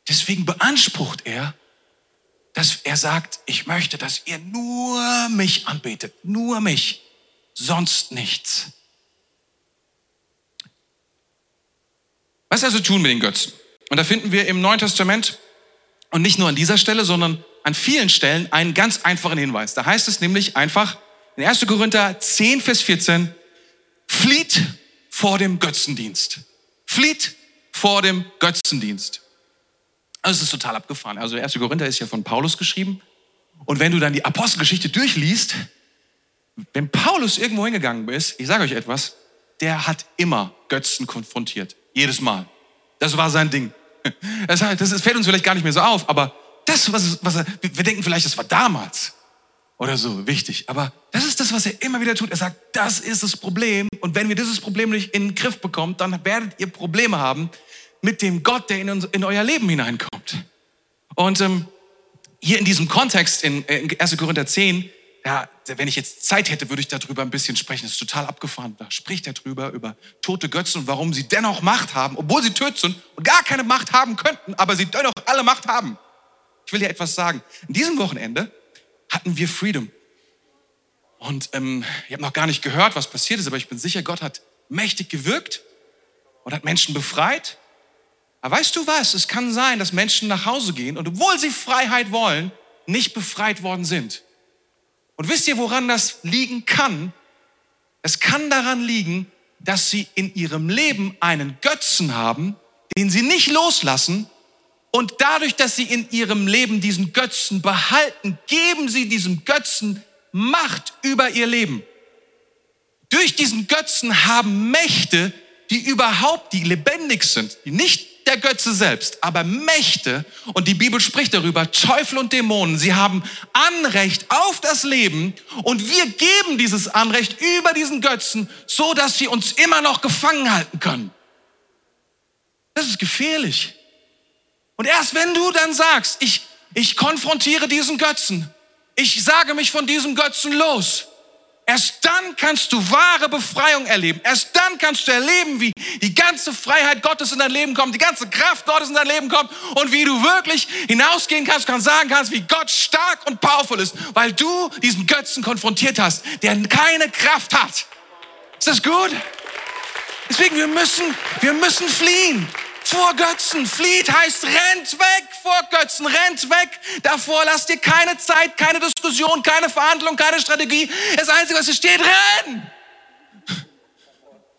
Deswegen beansprucht er, dass er sagt, ich möchte, dass ihr nur mich anbetet, nur mich, sonst nichts. Was also tun mit den Götzen? Und da finden wir im Neuen Testament und nicht nur an dieser Stelle, sondern an vielen Stellen einen ganz einfachen Hinweis. Da heißt es nämlich einfach in 1. Korinther 10, Vers 14, flieht vor dem Götzendienst. Flieht vor dem Götzendienst. Also es ist total abgefahren. Also 1. Korinther ist ja von Paulus geschrieben. Und wenn du dann die Apostelgeschichte durchliest, wenn Paulus irgendwo hingegangen ist, ich sage euch etwas, der hat immer Götzen konfrontiert. Jedes Mal. Das war sein Ding. Das, das fällt uns vielleicht gar nicht mehr so auf, aber das, was, was er, wir denken vielleicht, das war damals oder so wichtig. Aber das ist das, was er immer wieder tut. Er sagt, das ist das Problem. Und wenn wir dieses Problem nicht in den Griff bekommen, dann werdet ihr Probleme haben mit dem Gott, der in, in euer Leben hineinkommt. Und ähm, hier in diesem Kontext, in, in 1. Korinther 10, ja, wenn ich jetzt Zeit hätte, würde ich darüber ein bisschen sprechen. Das ist total abgefahren. Da spricht er drüber, über tote Götzen und warum sie dennoch Macht haben, obwohl sie tot sind und gar keine Macht haben könnten, aber sie dennoch alle Macht haben. Ich will dir etwas sagen. In diesem Wochenende hatten wir Freedom. Und ähm, ich habe noch gar nicht gehört, was passiert ist, aber ich bin sicher, Gott hat mächtig gewirkt und hat Menschen befreit. Aber weißt du was? Es kann sein, dass Menschen nach Hause gehen und obwohl sie Freiheit wollen, nicht befreit worden sind. Und wisst ihr, woran das liegen kann? Es kann daran liegen, dass sie in ihrem Leben einen Götzen haben, den sie nicht loslassen. Und dadurch, dass sie in ihrem Leben diesen Götzen behalten, geben sie diesem Götzen Macht über ihr Leben. Durch diesen Götzen haben Mächte, die überhaupt, die lebendig sind, die nicht der Götze selbst, aber Mächte, und die Bibel spricht darüber, Teufel und Dämonen, sie haben Anrecht auf das Leben und wir geben dieses Anrecht über diesen Götzen, so dass sie uns immer noch gefangen halten können. Das ist gefährlich. Und erst wenn du dann sagst, ich, ich konfrontiere diesen Götzen, ich sage mich von diesem Götzen los, Erst dann kannst du wahre Befreiung erleben. Erst dann kannst du erleben, wie die ganze Freiheit Gottes in dein Leben kommt, die ganze Kraft Gottes in dein Leben kommt und wie du wirklich hinausgehen kannst, kannst sagen kannst, wie Gott stark und powerful ist, weil du diesen Götzen konfrontiert hast, der keine Kraft hat. Ist das gut? Deswegen, wir müssen, wir müssen fliehen vor Götzen. Flieht heißt rennt weg vor Götzen, rennt weg davor. Lasst dir keine Zeit, keine Diskussion, keine Verhandlung, keine Strategie. Das Einzige, was hier steht, renn!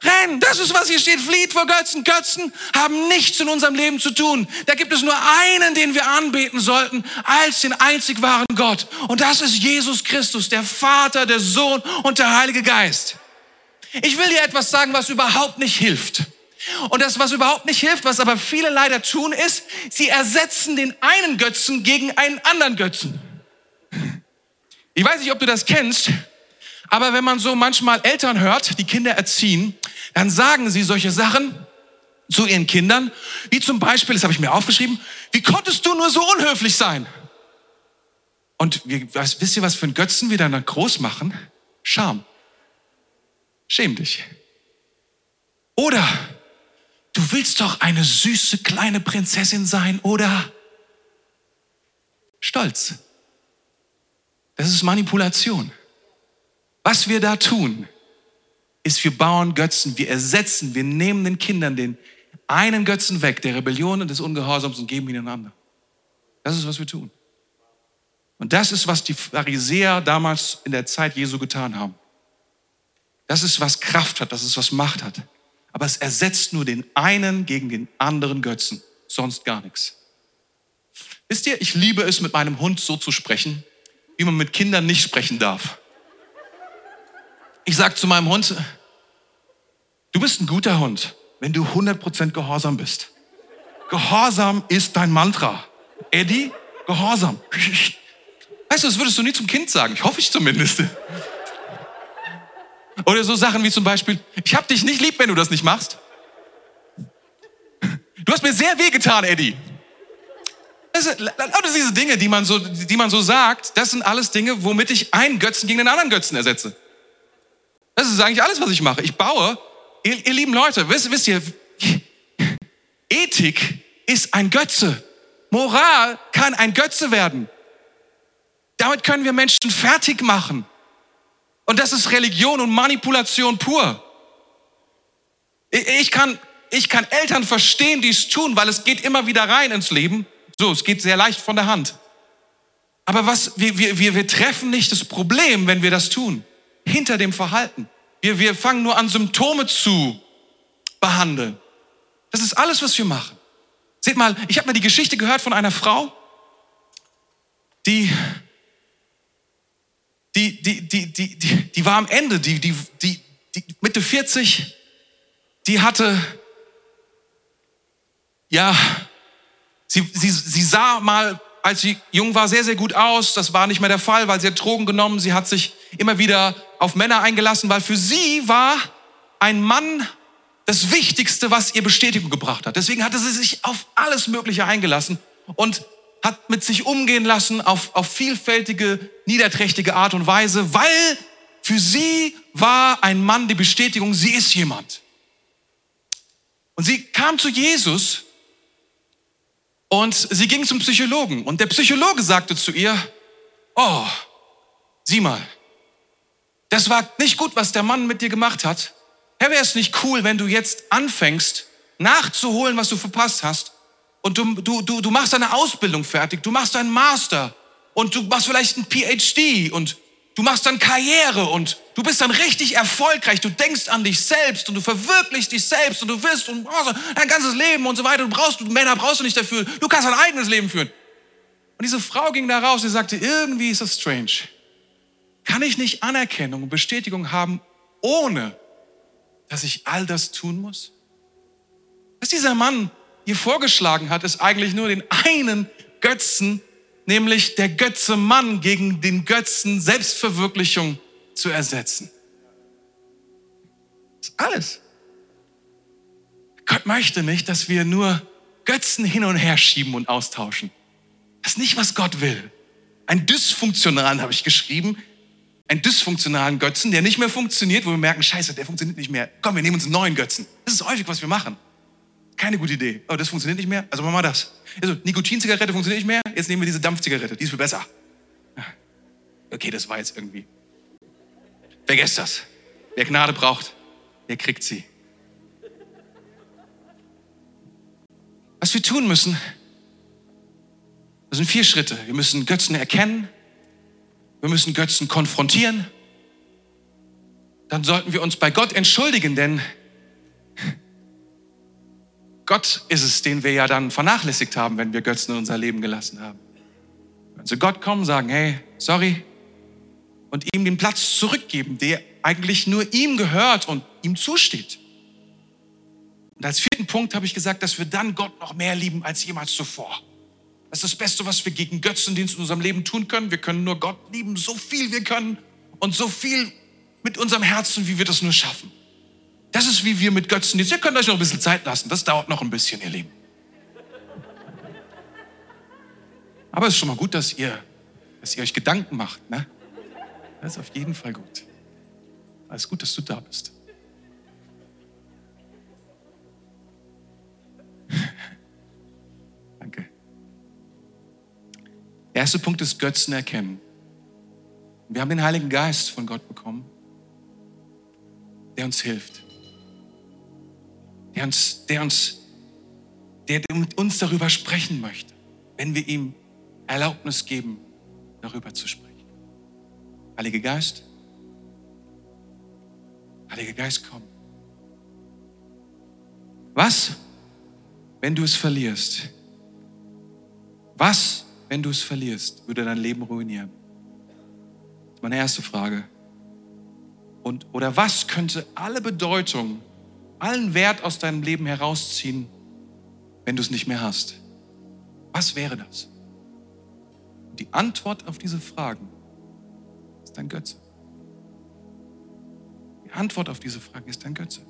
Renn, das ist, was hier steht. Flieht vor Götzen. Götzen haben nichts in unserem Leben zu tun. Da gibt es nur einen, den wir anbeten sollten, als den einzig wahren Gott. Und das ist Jesus Christus, der Vater, der Sohn und der Heilige Geist. Ich will dir etwas sagen, was überhaupt nicht hilft. Und das, was überhaupt nicht hilft, was aber viele leider tun, ist, sie ersetzen den einen Götzen gegen einen anderen Götzen. Ich weiß nicht, ob du das kennst, aber wenn man so manchmal Eltern hört, die Kinder erziehen, dann sagen sie solche Sachen zu ihren Kindern, wie zum Beispiel, das habe ich mir aufgeschrieben, wie konntest du nur so unhöflich sein? Und was, wisst ihr, was für einen Götzen wir dann groß machen? Scham. Schäm dich. Oder du willst doch eine süße kleine Prinzessin sein, oder? Stolz. Das ist Manipulation. Was wir da tun, ist, wir bauen Götzen, wir ersetzen, wir nehmen den Kindern den einen Götzen weg, der Rebellion und des Ungehorsams und geben ihn den anderen. Das ist, was wir tun. Und das ist, was die Pharisäer damals in der Zeit Jesu getan haben. Das ist, was Kraft hat, das ist, was Macht hat aber es ersetzt nur den einen gegen den anderen Götzen, sonst gar nichts. Wisst ihr, ich liebe es, mit meinem Hund so zu sprechen, wie man mit Kindern nicht sprechen darf. Ich sage zu meinem Hund, du bist ein guter Hund, wenn du 100% gehorsam bist. Gehorsam ist dein Mantra. Eddie, Gehorsam. Weißt du, das würdest du nie zum Kind sagen. Ich hoffe ich zumindest. Oder so Sachen wie zum Beispiel, ich hab dich nicht lieb, wenn du das nicht machst. Du hast mir sehr wehgetan, Eddie. Das sind lauter diese Dinge, die man, so, die man so sagt, das sind alles Dinge, womit ich einen Götzen gegen den anderen Götzen ersetze. Das ist eigentlich alles, was ich mache. Ich baue, ihr, ihr lieben Leute, wisst, wisst ihr, Ethik ist ein Götze. Moral kann ein Götze werden. Damit können wir Menschen fertig machen. Und das ist Religion und Manipulation pur. Ich kann ich kann Eltern verstehen, die es tun, weil es geht immer wieder rein ins Leben. So, es geht sehr leicht von der Hand. Aber was, wir, wir, wir, treffen nicht das Problem, wenn wir das tun. Hinter dem Verhalten. Wir, wir fangen nur an, Symptome zu behandeln. Das ist alles, was wir machen. Seht mal, ich habe mal die Geschichte gehört von einer Frau, die, die, die, die, die, die, die war am Ende, die, die, die, die Mitte 40, die hatte, ja, sie, sie, sie sah mal, als sie jung war, sehr, sehr gut aus. Das war nicht mehr der Fall, weil sie hat Drogen genommen. Sie hat sich immer wieder auf Männer eingelassen, weil für sie war ein Mann das Wichtigste, was ihr Bestätigung gebracht hat. Deswegen hatte sie sich auf alles Mögliche eingelassen und hat mit sich umgehen lassen auf, auf vielfältige, niederträchtige Art und Weise, weil für sie war ein Mann die Bestätigung, sie ist jemand. Und sie kam zu Jesus und sie ging zum Psychologen. Und der Psychologe sagte zu ihr, oh, sieh mal, das war nicht gut, was der Mann mit dir gemacht hat. Herr, wäre es nicht cool, wenn du jetzt anfängst, nachzuholen, was du verpasst hast und du, du, du, du machst deine Ausbildung fertig, du machst deinen Master und du machst vielleicht ein PhD und du machst dann Karriere und du bist dann richtig erfolgreich, du denkst an dich selbst und du verwirklichst dich selbst und du wirst und brauchst dein ganzes Leben und so weiter. Du brauchst, Männer brauchst du nicht dafür, du kannst dein eigenes Leben führen. Und diese Frau ging da raus, sie sagte, irgendwie ist das strange. Kann ich nicht Anerkennung und Bestätigung haben, ohne dass ich all das tun muss? Was dieser Mann ihr vorgeschlagen hat, ist eigentlich nur den einen Götzen, nämlich der Götze Mann gegen den Götzen Selbstverwirklichung zu ersetzen. Das ist alles. Gott möchte nicht, dass wir nur Götzen hin und her schieben und austauschen. Das ist nicht, was Gott will. Ein dysfunktionalen habe ich geschrieben, einen dysfunktionalen Götzen, der nicht mehr funktioniert, wo wir merken, scheiße, der funktioniert nicht mehr. Komm, wir nehmen uns einen neuen Götzen. Das ist häufig, was wir machen. Keine gute Idee. Oh, das funktioniert nicht mehr, also machen wir das. Also, Nikotinzigarette funktioniert nicht mehr, jetzt nehmen wir diese Dampfzigarette, die ist viel besser. Okay, das war jetzt irgendwie. Vergesst das. Wer Gnade braucht, der kriegt sie. Was wir tun müssen, das sind vier Schritte. Wir müssen Götzen erkennen, wir müssen Götzen konfrontieren. Dann sollten wir uns bei Gott entschuldigen, denn Gott ist es, den wir ja dann vernachlässigt haben, wenn wir Götzen in unser Leben gelassen haben. Wenn zu Gott kommen, sagen, hey, sorry, und ihm den Platz zurückgeben, der eigentlich nur ihm gehört und ihm zusteht. Und als vierten Punkt habe ich gesagt, dass wir dann Gott noch mehr lieben als jemals zuvor. Das ist das Beste, was wir gegen Götzendienst in unserem Leben tun können. Wir können nur Gott lieben, so viel wir können und so viel mit unserem Herzen, wie wir das nur schaffen. Das ist wie wir mit Götzendienst. Ihr könnt euch noch ein bisschen Zeit lassen. Das dauert noch ein bisschen, ihr Lieben. Aber es ist schon mal gut, dass ihr, dass ihr euch Gedanken macht. Ne? Das ist auf jeden Fall gut. Alles gut, dass du da bist. Der erste Punkt ist Götzen erkennen. Wir haben den Heiligen Geist von Gott bekommen, der uns hilft, der uns, der uns, der mit uns darüber sprechen möchte, wenn wir ihm Erlaubnis geben, darüber zu sprechen. Heiliger Geist, Heiliger Geist, komm. Was, wenn du es verlierst? Was, wenn du es verlierst, würde dein Leben ruinieren? Das ist meine erste Frage. Und, oder was könnte alle Bedeutung, allen Wert aus deinem Leben herausziehen, wenn du es nicht mehr hast? Was wäre das? Die Antwort auf diese Fragen ist dein Götze. Die Antwort auf diese Fragen ist dein Götze.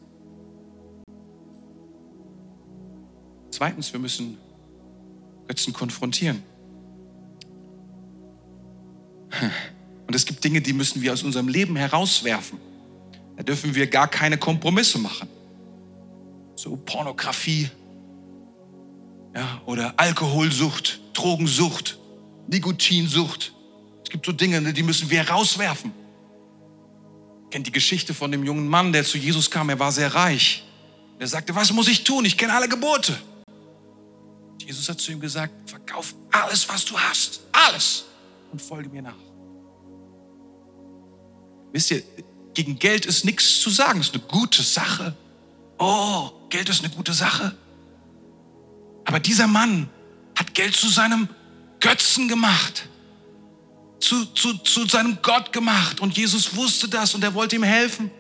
Zweitens, wir müssen Götzen konfrontieren. Und es gibt Dinge, die müssen wir aus unserem Leben herauswerfen. Da dürfen wir gar keine Kompromisse machen. So Pornografie ja, oder Alkoholsucht, Drogensucht, Nikotinsucht. Es gibt so Dinge, die müssen wir herauswerfen. Kennt die Geschichte von dem jungen Mann, der zu Jesus kam. Er war sehr reich. Er sagte, was muss ich tun? Ich kenne alle Gebote. Jesus hat zu ihm gesagt, verkauf alles, was du hast. Alles. Und folge mir nach. Wisst ihr, gegen Geld ist nichts zu sagen. Es ist eine gute Sache. Oh, Geld ist eine gute Sache. Aber dieser Mann hat Geld zu seinem Götzen gemacht. Zu, zu, zu seinem Gott gemacht. Und Jesus wusste das und er wollte ihm helfen.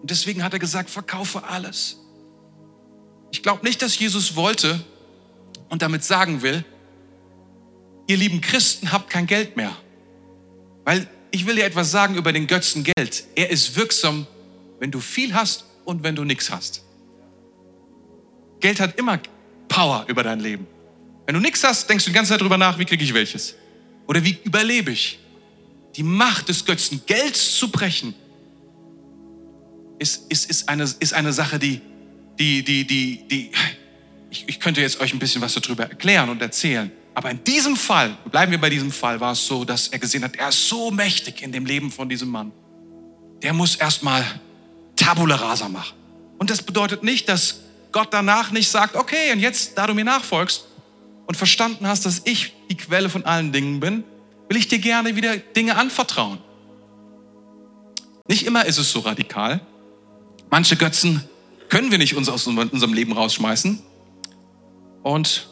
Und deswegen hat er gesagt, verkaufe alles. Ich glaube nicht, dass Jesus wollte und damit sagen will, ihr lieben Christen habt kein Geld mehr. Weil ich will dir etwas sagen über den Götzen Geld. Er ist wirksam, wenn du viel hast und wenn du nichts hast. Geld hat immer Power über dein Leben. Wenn du nichts hast, denkst du die ganze Zeit darüber nach, wie kriege ich welches? Oder wie überlebe ich? Die Macht des Götzen, Geld zu brechen, ist, ist, ist, eine, ist eine Sache, die, die, die, die, die ich, ich könnte jetzt euch ein bisschen was darüber erklären und erzählen. Aber in diesem Fall, bleiben wir bei diesem Fall, war es so, dass er gesehen hat, er ist so mächtig in dem Leben von diesem Mann. Der muss erstmal Tabula rasa machen. Und das bedeutet nicht, dass Gott danach nicht sagt, okay, und jetzt, da du mir nachfolgst und verstanden hast, dass ich die Quelle von allen Dingen bin, will ich dir gerne wieder Dinge anvertrauen. Nicht immer ist es so radikal. Manche Götzen können wir nicht uns aus unserem Leben rausschmeißen. Und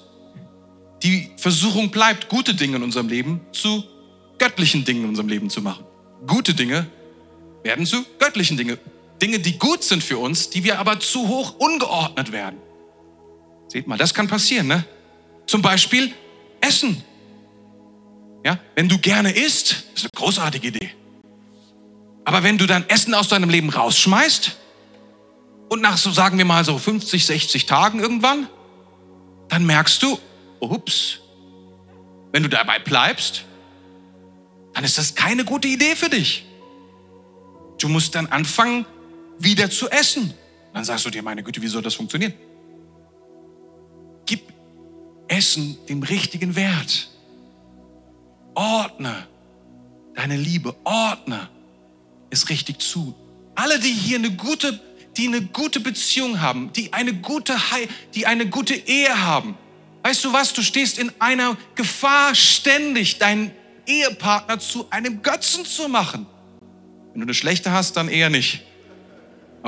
die Versuchung bleibt, gute Dinge in unserem Leben zu göttlichen Dingen in unserem Leben zu machen. Gute Dinge werden zu göttlichen Dingen. Dinge, die gut sind für uns, die wir aber zu hoch ungeordnet werden. Seht mal, das kann passieren, ne? Zum Beispiel Essen. Ja, wenn du gerne isst, ist eine großartige Idee. Aber wenn du dein Essen aus deinem Leben rausschmeißt und nach so sagen wir mal so 50, 60 Tagen irgendwann, dann merkst du, ups, wenn du dabei bleibst, dann ist das keine gute Idee für dich. Du musst dann anfangen, wieder zu essen. Dann sagst du dir, meine Güte, wie soll das funktionieren? Gib Essen den richtigen Wert. Ordne deine Liebe, ordne es richtig zu. Alle, die hier eine gute, die eine gute Beziehung haben, die eine gute, die eine gute Ehe haben, weißt du was? Du stehst in einer Gefahr, ständig deinen Ehepartner zu einem Götzen zu machen. Wenn du eine schlechte hast, dann eher nicht.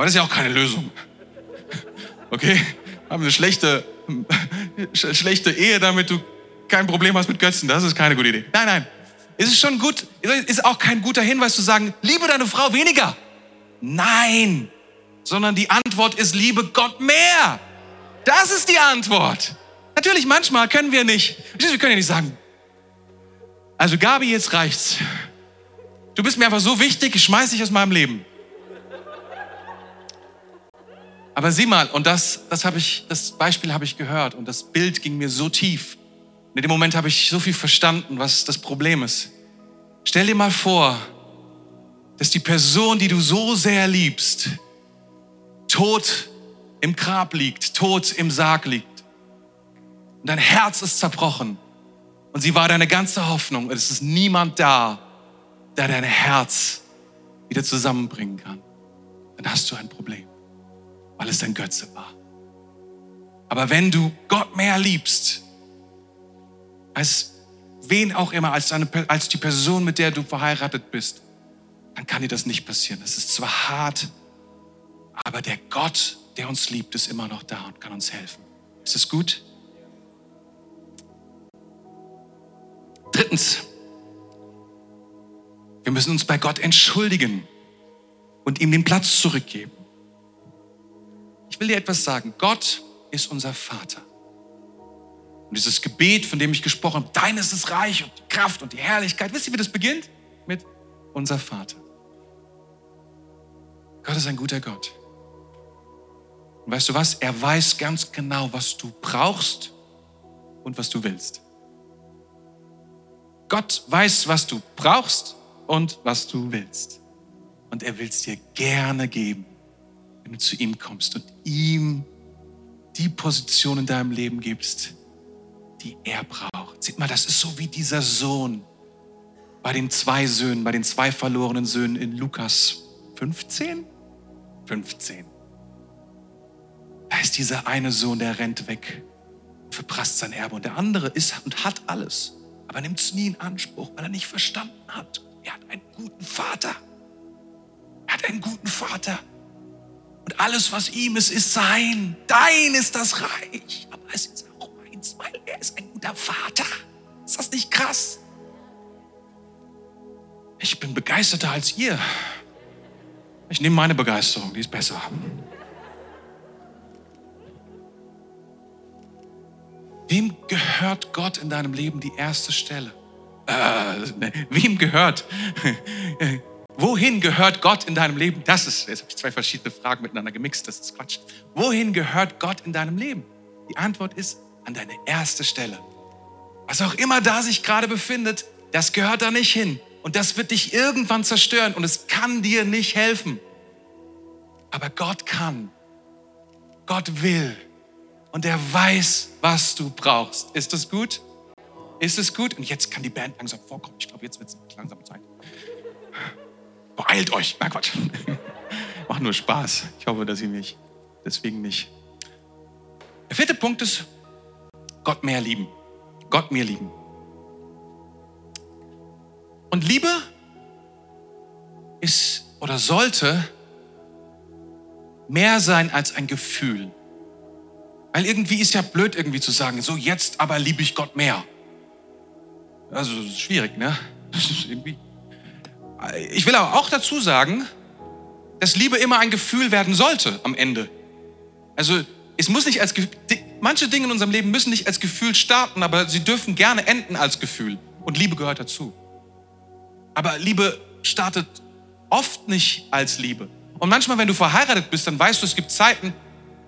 Aber das ist ja auch keine Lösung. Okay? Haben eine schlechte, schlechte Ehe, damit du kein Problem hast mit Götzen. Das ist keine gute Idee. Nein, nein. Es ist schon gut, ist auch kein guter Hinweis zu sagen, liebe deine Frau weniger. Nein, sondern die Antwort ist, liebe Gott mehr. Das ist die Antwort. Natürlich, manchmal können wir nicht. Wir können ja nicht sagen, also Gabi, jetzt reicht's. Du bist mir einfach so wichtig, ich schmeiß dich aus meinem Leben. Aber sieh mal, und das, das, habe ich, das Beispiel habe ich gehört und das Bild ging mir so tief. Und in dem Moment habe ich so viel verstanden, was das Problem ist. Stell dir mal vor, dass die Person, die du so sehr liebst, tot im Grab liegt, tot im Sarg liegt. Und dein Herz ist zerbrochen. Und sie war deine ganze Hoffnung. Und es ist niemand da, der dein Herz wieder zusammenbringen kann. Dann hast du ein Problem weil es dein Götze war. Aber wenn du Gott mehr liebst, als wen auch immer, als, eine, als die Person, mit der du verheiratet bist, dann kann dir das nicht passieren. Das ist zwar hart, aber der Gott, der uns liebt, ist immer noch da und kann uns helfen. Ist das gut? Drittens, wir müssen uns bei Gott entschuldigen und ihm den Platz zurückgeben. Ich will dir etwas sagen. Gott ist unser Vater. Und dieses Gebet, von dem ich gesprochen habe, dein ist das Reich und die Kraft und die Herrlichkeit. Wisst ihr, wie das beginnt? Mit unser Vater. Gott ist ein guter Gott. Und weißt du was? Er weiß ganz genau, was du brauchst und was du willst. Gott weiß, was du brauchst und was du willst. Und er will es dir gerne geben wenn du zu ihm kommst und ihm die Position in deinem Leben gibst, die er braucht. Seht mal, das ist so wie dieser Sohn bei den zwei Söhnen, bei den zwei verlorenen Söhnen in Lukas 15? 15. Da ist dieser eine Sohn, der rennt weg, verprasst sein Erbe. Und der andere ist und hat alles, aber nimmt es nie in Anspruch, weil er nicht verstanden hat. Er hat einen guten Vater. Er hat einen guten Vater. Und alles, was ihm ist, ist sein. Dein ist das Reich. Aber es ist auch meins, weil er ist ein guter Vater. Ist das nicht krass? Ich bin begeisterter als ihr. Ich nehme meine Begeisterung, die ist besser. Wem gehört Gott in deinem Leben die erste Stelle? Äh, wem gehört? Wohin gehört Gott in deinem Leben? Das ist, jetzt habe ich zwei verschiedene Fragen miteinander gemixt, das ist Quatsch. Wohin gehört Gott in deinem Leben? Die Antwort ist an deine erste Stelle. Was auch immer da sich gerade befindet, das gehört da nicht hin. Und das wird dich irgendwann zerstören und es kann dir nicht helfen. Aber Gott kann. Gott will. Und er weiß, was du brauchst. Ist das gut? Ist es gut? Und jetzt kann die Band langsam vorkommen. Ich glaube, jetzt wird es langsam Zeit. Beeilt euch. Na Quatsch. Macht nur Spaß. Ich hoffe, dass ihr mich deswegen nicht. Der vierte Punkt ist, Gott mehr lieben. Gott mehr lieben. Und Liebe ist oder sollte mehr sein als ein Gefühl. Weil irgendwie ist ja blöd irgendwie zu sagen, so jetzt aber liebe ich Gott mehr. Also das ist schwierig, ne? Das ist irgendwie. Ich will aber auch dazu sagen, dass Liebe immer ein Gefühl werden sollte am Ende. Also es muss nicht als manche Dinge in unserem Leben müssen nicht als Gefühl starten, aber sie dürfen gerne enden als Gefühl. Und Liebe gehört dazu. Aber Liebe startet oft nicht als Liebe. Und manchmal, wenn du verheiratet bist, dann weißt du, es gibt Zeiten,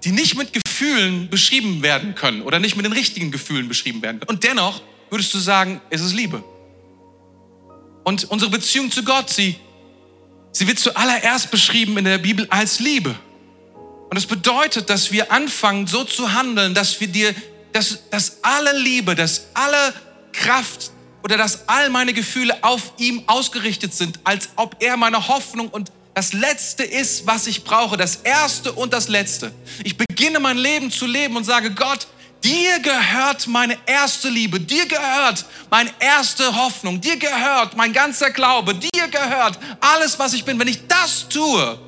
die nicht mit Gefühlen beschrieben werden können oder nicht mit den richtigen Gefühlen beschrieben werden können. Und dennoch würdest du sagen, es ist Liebe. Und unsere Beziehung zu Gott, sie, sie wird zuallererst beschrieben in der Bibel als Liebe. Und es das bedeutet, dass wir anfangen, so zu handeln, dass wir dir, dass, dass alle Liebe, dass alle Kraft oder dass all meine Gefühle auf ihm ausgerichtet sind, als ob er meine Hoffnung und das Letzte ist, was ich brauche, das Erste und das Letzte. Ich beginne mein Leben zu leben und sage, Gott, dir gehört meine erste Liebe, dir gehört meine erste Hoffnung, dir gehört mein ganzer Glaube, dir gehört alles, was ich bin. Wenn ich das tue,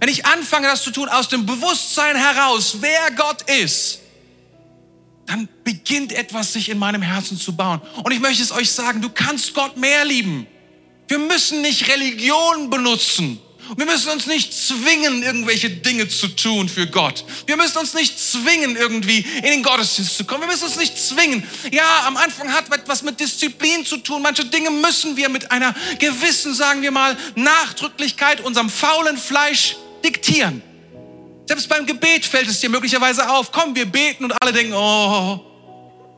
wenn ich anfange, das zu tun aus dem Bewusstsein heraus, wer Gott ist, dann beginnt etwas sich in meinem Herzen zu bauen. Und ich möchte es euch sagen, du kannst Gott mehr lieben. Wir müssen nicht Religion benutzen. Wir müssen uns nicht zwingen, irgendwelche Dinge zu tun für Gott. Wir müssen uns nicht zwingen, irgendwie in den Gottesdienst zu kommen. Wir müssen uns nicht zwingen. Ja, am Anfang hat etwas mit Disziplin zu tun. Manche Dinge müssen wir mit einer gewissen, sagen wir mal, Nachdrücklichkeit unserem faulen Fleisch diktieren. Selbst beim Gebet fällt es dir möglicherweise auf. Komm, wir beten und alle denken, oh.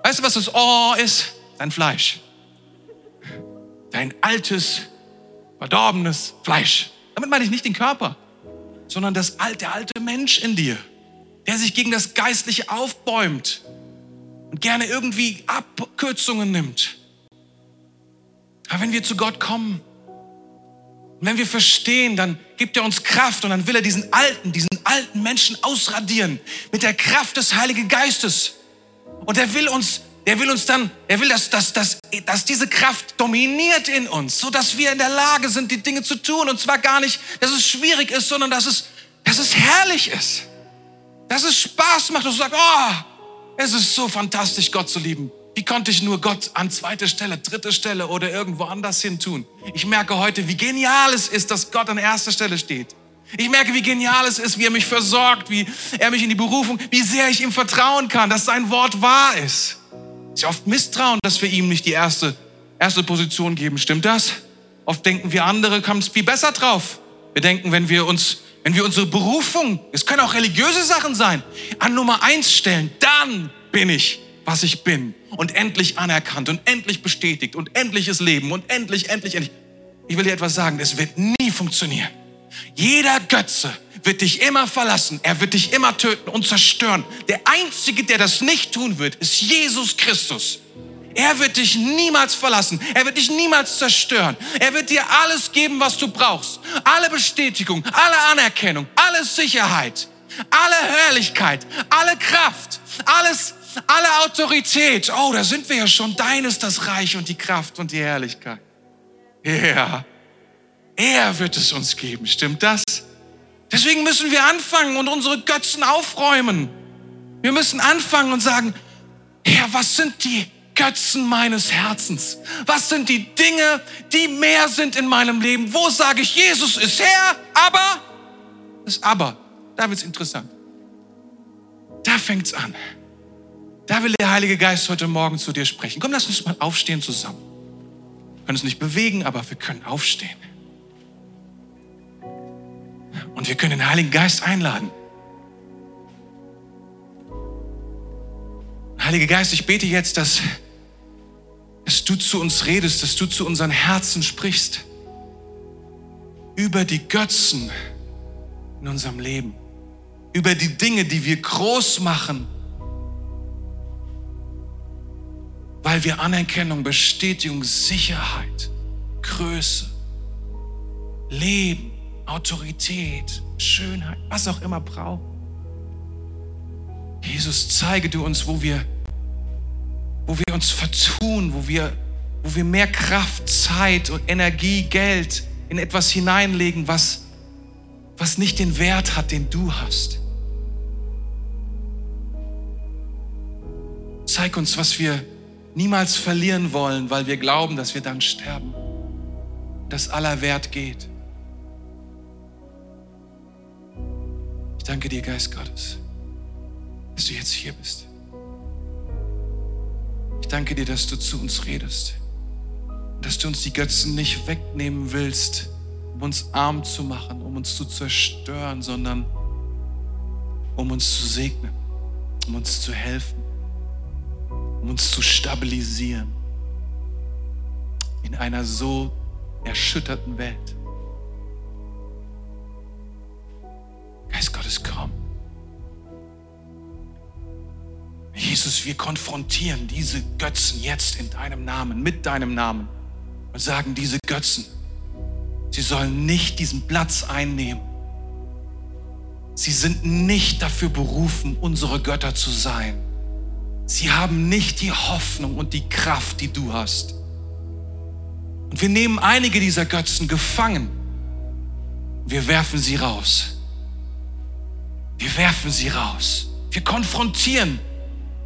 Weißt du, was das Oh ist? Dein Fleisch. Dein altes, verdorbenes Fleisch. Damit meine ich nicht den Körper, sondern das alte, der alte Mensch in dir, der sich gegen das Geistliche aufbäumt und gerne irgendwie Abkürzungen nimmt. Aber wenn wir zu Gott kommen, und wenn wir verstehen, dann gibt er uns Kraft und dann will er diesen alten, diesen alten Menschen ausradieren mit der Kraft des Heiligen Geistes. Und er will uns, er will uns dann, er will, dass, dass, dass, dass diese Kraft dominiert in uns, so dass wir in der Lage sind, die Dinge zu tun. Und zwar gar nicht, dass es schwierig ist, sondern dass es, dass es herrlich ist. Dass es Spaß macht, dass du sagst, oh, es ist so fantastisch, Gott zu lieben. Wie konnte ich nur Gott an zweite Stelle, dritte Stelle oder irgendwo anders hin tun? Ich merke heute, wie genial es ist, dass Gott an erster Stelle steht. Ich merke, wie genial es ist, wie er mich versorgt, wie er mich in die Berufung, wie sehr ich ihm vertrauen kann, dass sein Wort wahr ist. Es ist oft Misstrauen, dass wir ihm nicht die erste, erste Position geben. Stimmt das? Oft denken wir, andere kommen viel besser drauf. Wir denken, wenn wir uns, wenn wir unsere Berufung, es können auch religiöse Sachen sein, an Nummer eins stellen, dann bin ich was ich bin und endlich anerkannt und endlich bestätigt und endliches Leben und endlich, endlich, endlich. Ich will dir etwas sagen, es wird nie funktionieren. Jeder Götze wird dich immer verlassen, er wird dich immer töten und zerstören. Der Einzige, der das nicht tun wird, ist Jesus Christus. Er wird dich niemals verlassen. Er wird dich niemals zerstören. Er wird dir alles geben, was du brauchst. Alle Bestätigung, alle Anerkennung, alle Sicherheit. alle Herrlichkeit, alle Kraft, alles, alle Autorität. Oh, da sind wir ja schon. Dein ist das Reich und die Kraft und die Herrlichkeit. Ja, er wird es uns geben. Stimmt das? Deswegen müssen wir anfangen und unsere Götzen aufräumen. Wir müssen anfangen und sagen, Herr, was sind die Götzen meines Herzens? Was sind die Dinge, die mehr sind in meinem Leben? Wo sage ich, Jesus ist Herr, aber, das Aber, da wird es interessant. Da fängt es an. Da will der Heilige Geist heute Morgen zu dir sprechen. Komm, lass uns mal aufstehen zusammen. Wir können uns nicht bewegen, aber wir können aufstehen. Und wir können den Heiligen Geist einladen. Heiliger Geist, ich bete jetzt, dass, dass du zu uns redest, dass du zu unseren Herzen sprichst. Über die Götzen in unserem Leben. Über die Dinge, die wir groß machen. Weil wir Anerkennung, Bestätigung, Sicherheit, Größe, Leben, Autorität, Schönheit, was auch immer brauchen. Jesus, zeige du uns, wo wir, wo wir uns vertun, wo wir, wo wir mehr Kraft, Zeit und Energie, Geld in etwas hineinlegen, was, was nicht den Wert hat, den du hast. Zeig uns, was wir niemals verlieren wollen, weil wir glauben, dass wir dann sterben, dass aller Wert geht. Ich danke dir, Geist Gottes dass du jetzt hier bist. Ich danke dir, dass du zu uns redest, dass du uns die Götzen nicht wegnehmen willst, um uns arm zu machen, um uns zu zerstören, sondern um uns zu segnen, um uns zu helfen, um uns zu stabilisieren in einer so erschütterten Welt. Geist Gottes, komm. Jesus, wir konfrontieren diese Götzen jetzt in deinem Namen, mit deinem Namen und sagen, diese Götzen, sie sollen nicht diesen Platz einnehmen. Sie sind nicht dafür berufen, unsere Götter zu sein. Sie haben nicht die Hoffnung und die Kraft, die du hast. Und wir nehmen einige dieser Götzen gefangen. Wir werfen sie raus. Wir werfen sie raus. Wir konfrontieren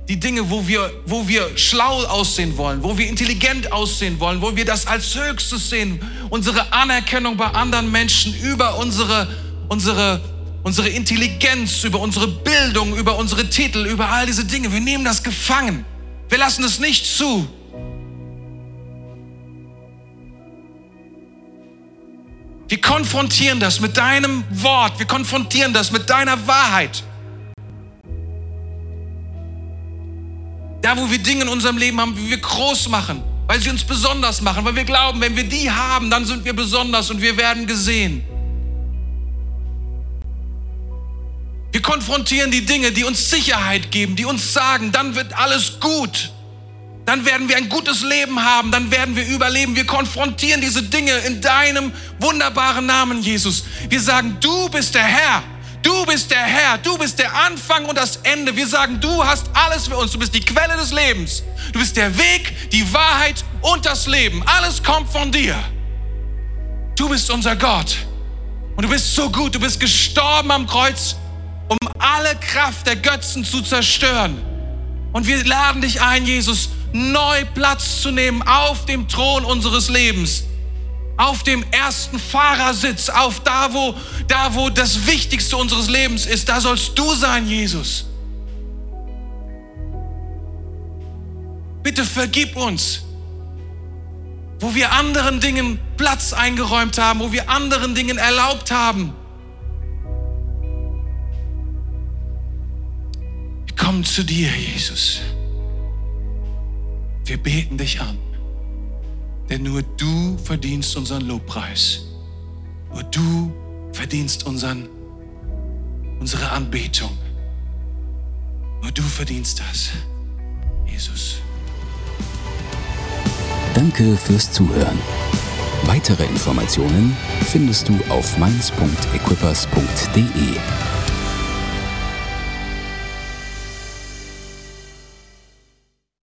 die Dinge, wo wir, wo wir schlau aussehen wollen, wo wir intelligent aussehen wollen, wo wir das als Höchstes sehen, unsere Anerkennung bei anderen Menschen über unsere, unsere, unsere Intelligenz, über unsere Bildung, über unsere Titel, über all diese Dinge. Wir nehmen das gefangen. Wir lassen es nicht zu. Wir konfrontieren das mit deinem Wort. Wir konfrontieren das mit deiner Wahrheit. Da, wo wir Dinge in unserem Leben haben, wie wir groß machen, weil sie uns besonders machen, weil wir glauben, wenn wir die haben, dann sind wir besonders und wir werden gesehen. Wir konfrontieren die Dinge, die uns Sicherheit geben, die uns sagen, dann wird alles gut. Dann werden wir ein gutes Leben haben, dann werden wir überleben. Wir konfrontieren diese Dinge in deinem wunderbaren Namen, Jesus. Wir sagen, du bist der Herr. Du bist der Herr, du bist der Anfang und das Ende. Wir sagen, du hast alles für uns. Du bist die Quelle des Lebens. Du bist der Weg, die Wahrheit und das Leben. Alles kommt von dir. Du bist unser Gott. Und du bist so gut. Du bist gestorben am Kreuz, um alle Kraft der Götzen zu zerstören. Und wir laden dich ein, Jesus, neu Platz zu nehmen auf dem Thron unseres Lebens auf dem ersten Fahrersitz, auf da wo, da wo das Wichtigste unseres Lebens ist, da sollst du sein, Jesus. Bitte vergib uns, wo wir anderen Dingen Platz eingeräumt haben, wo wir anderen Dingen erlaubt haben. Wir kommen zu dir, Jesus. Wir beten dich an. Denn nur du verdienst unseren Lobpreis. Nur du verdienst unseren, unsere Anbetung. Nur du verdienst das, Jesus. Danke fürs Zuhören. Weitere Informationen findest du auf mainz.equippers.de.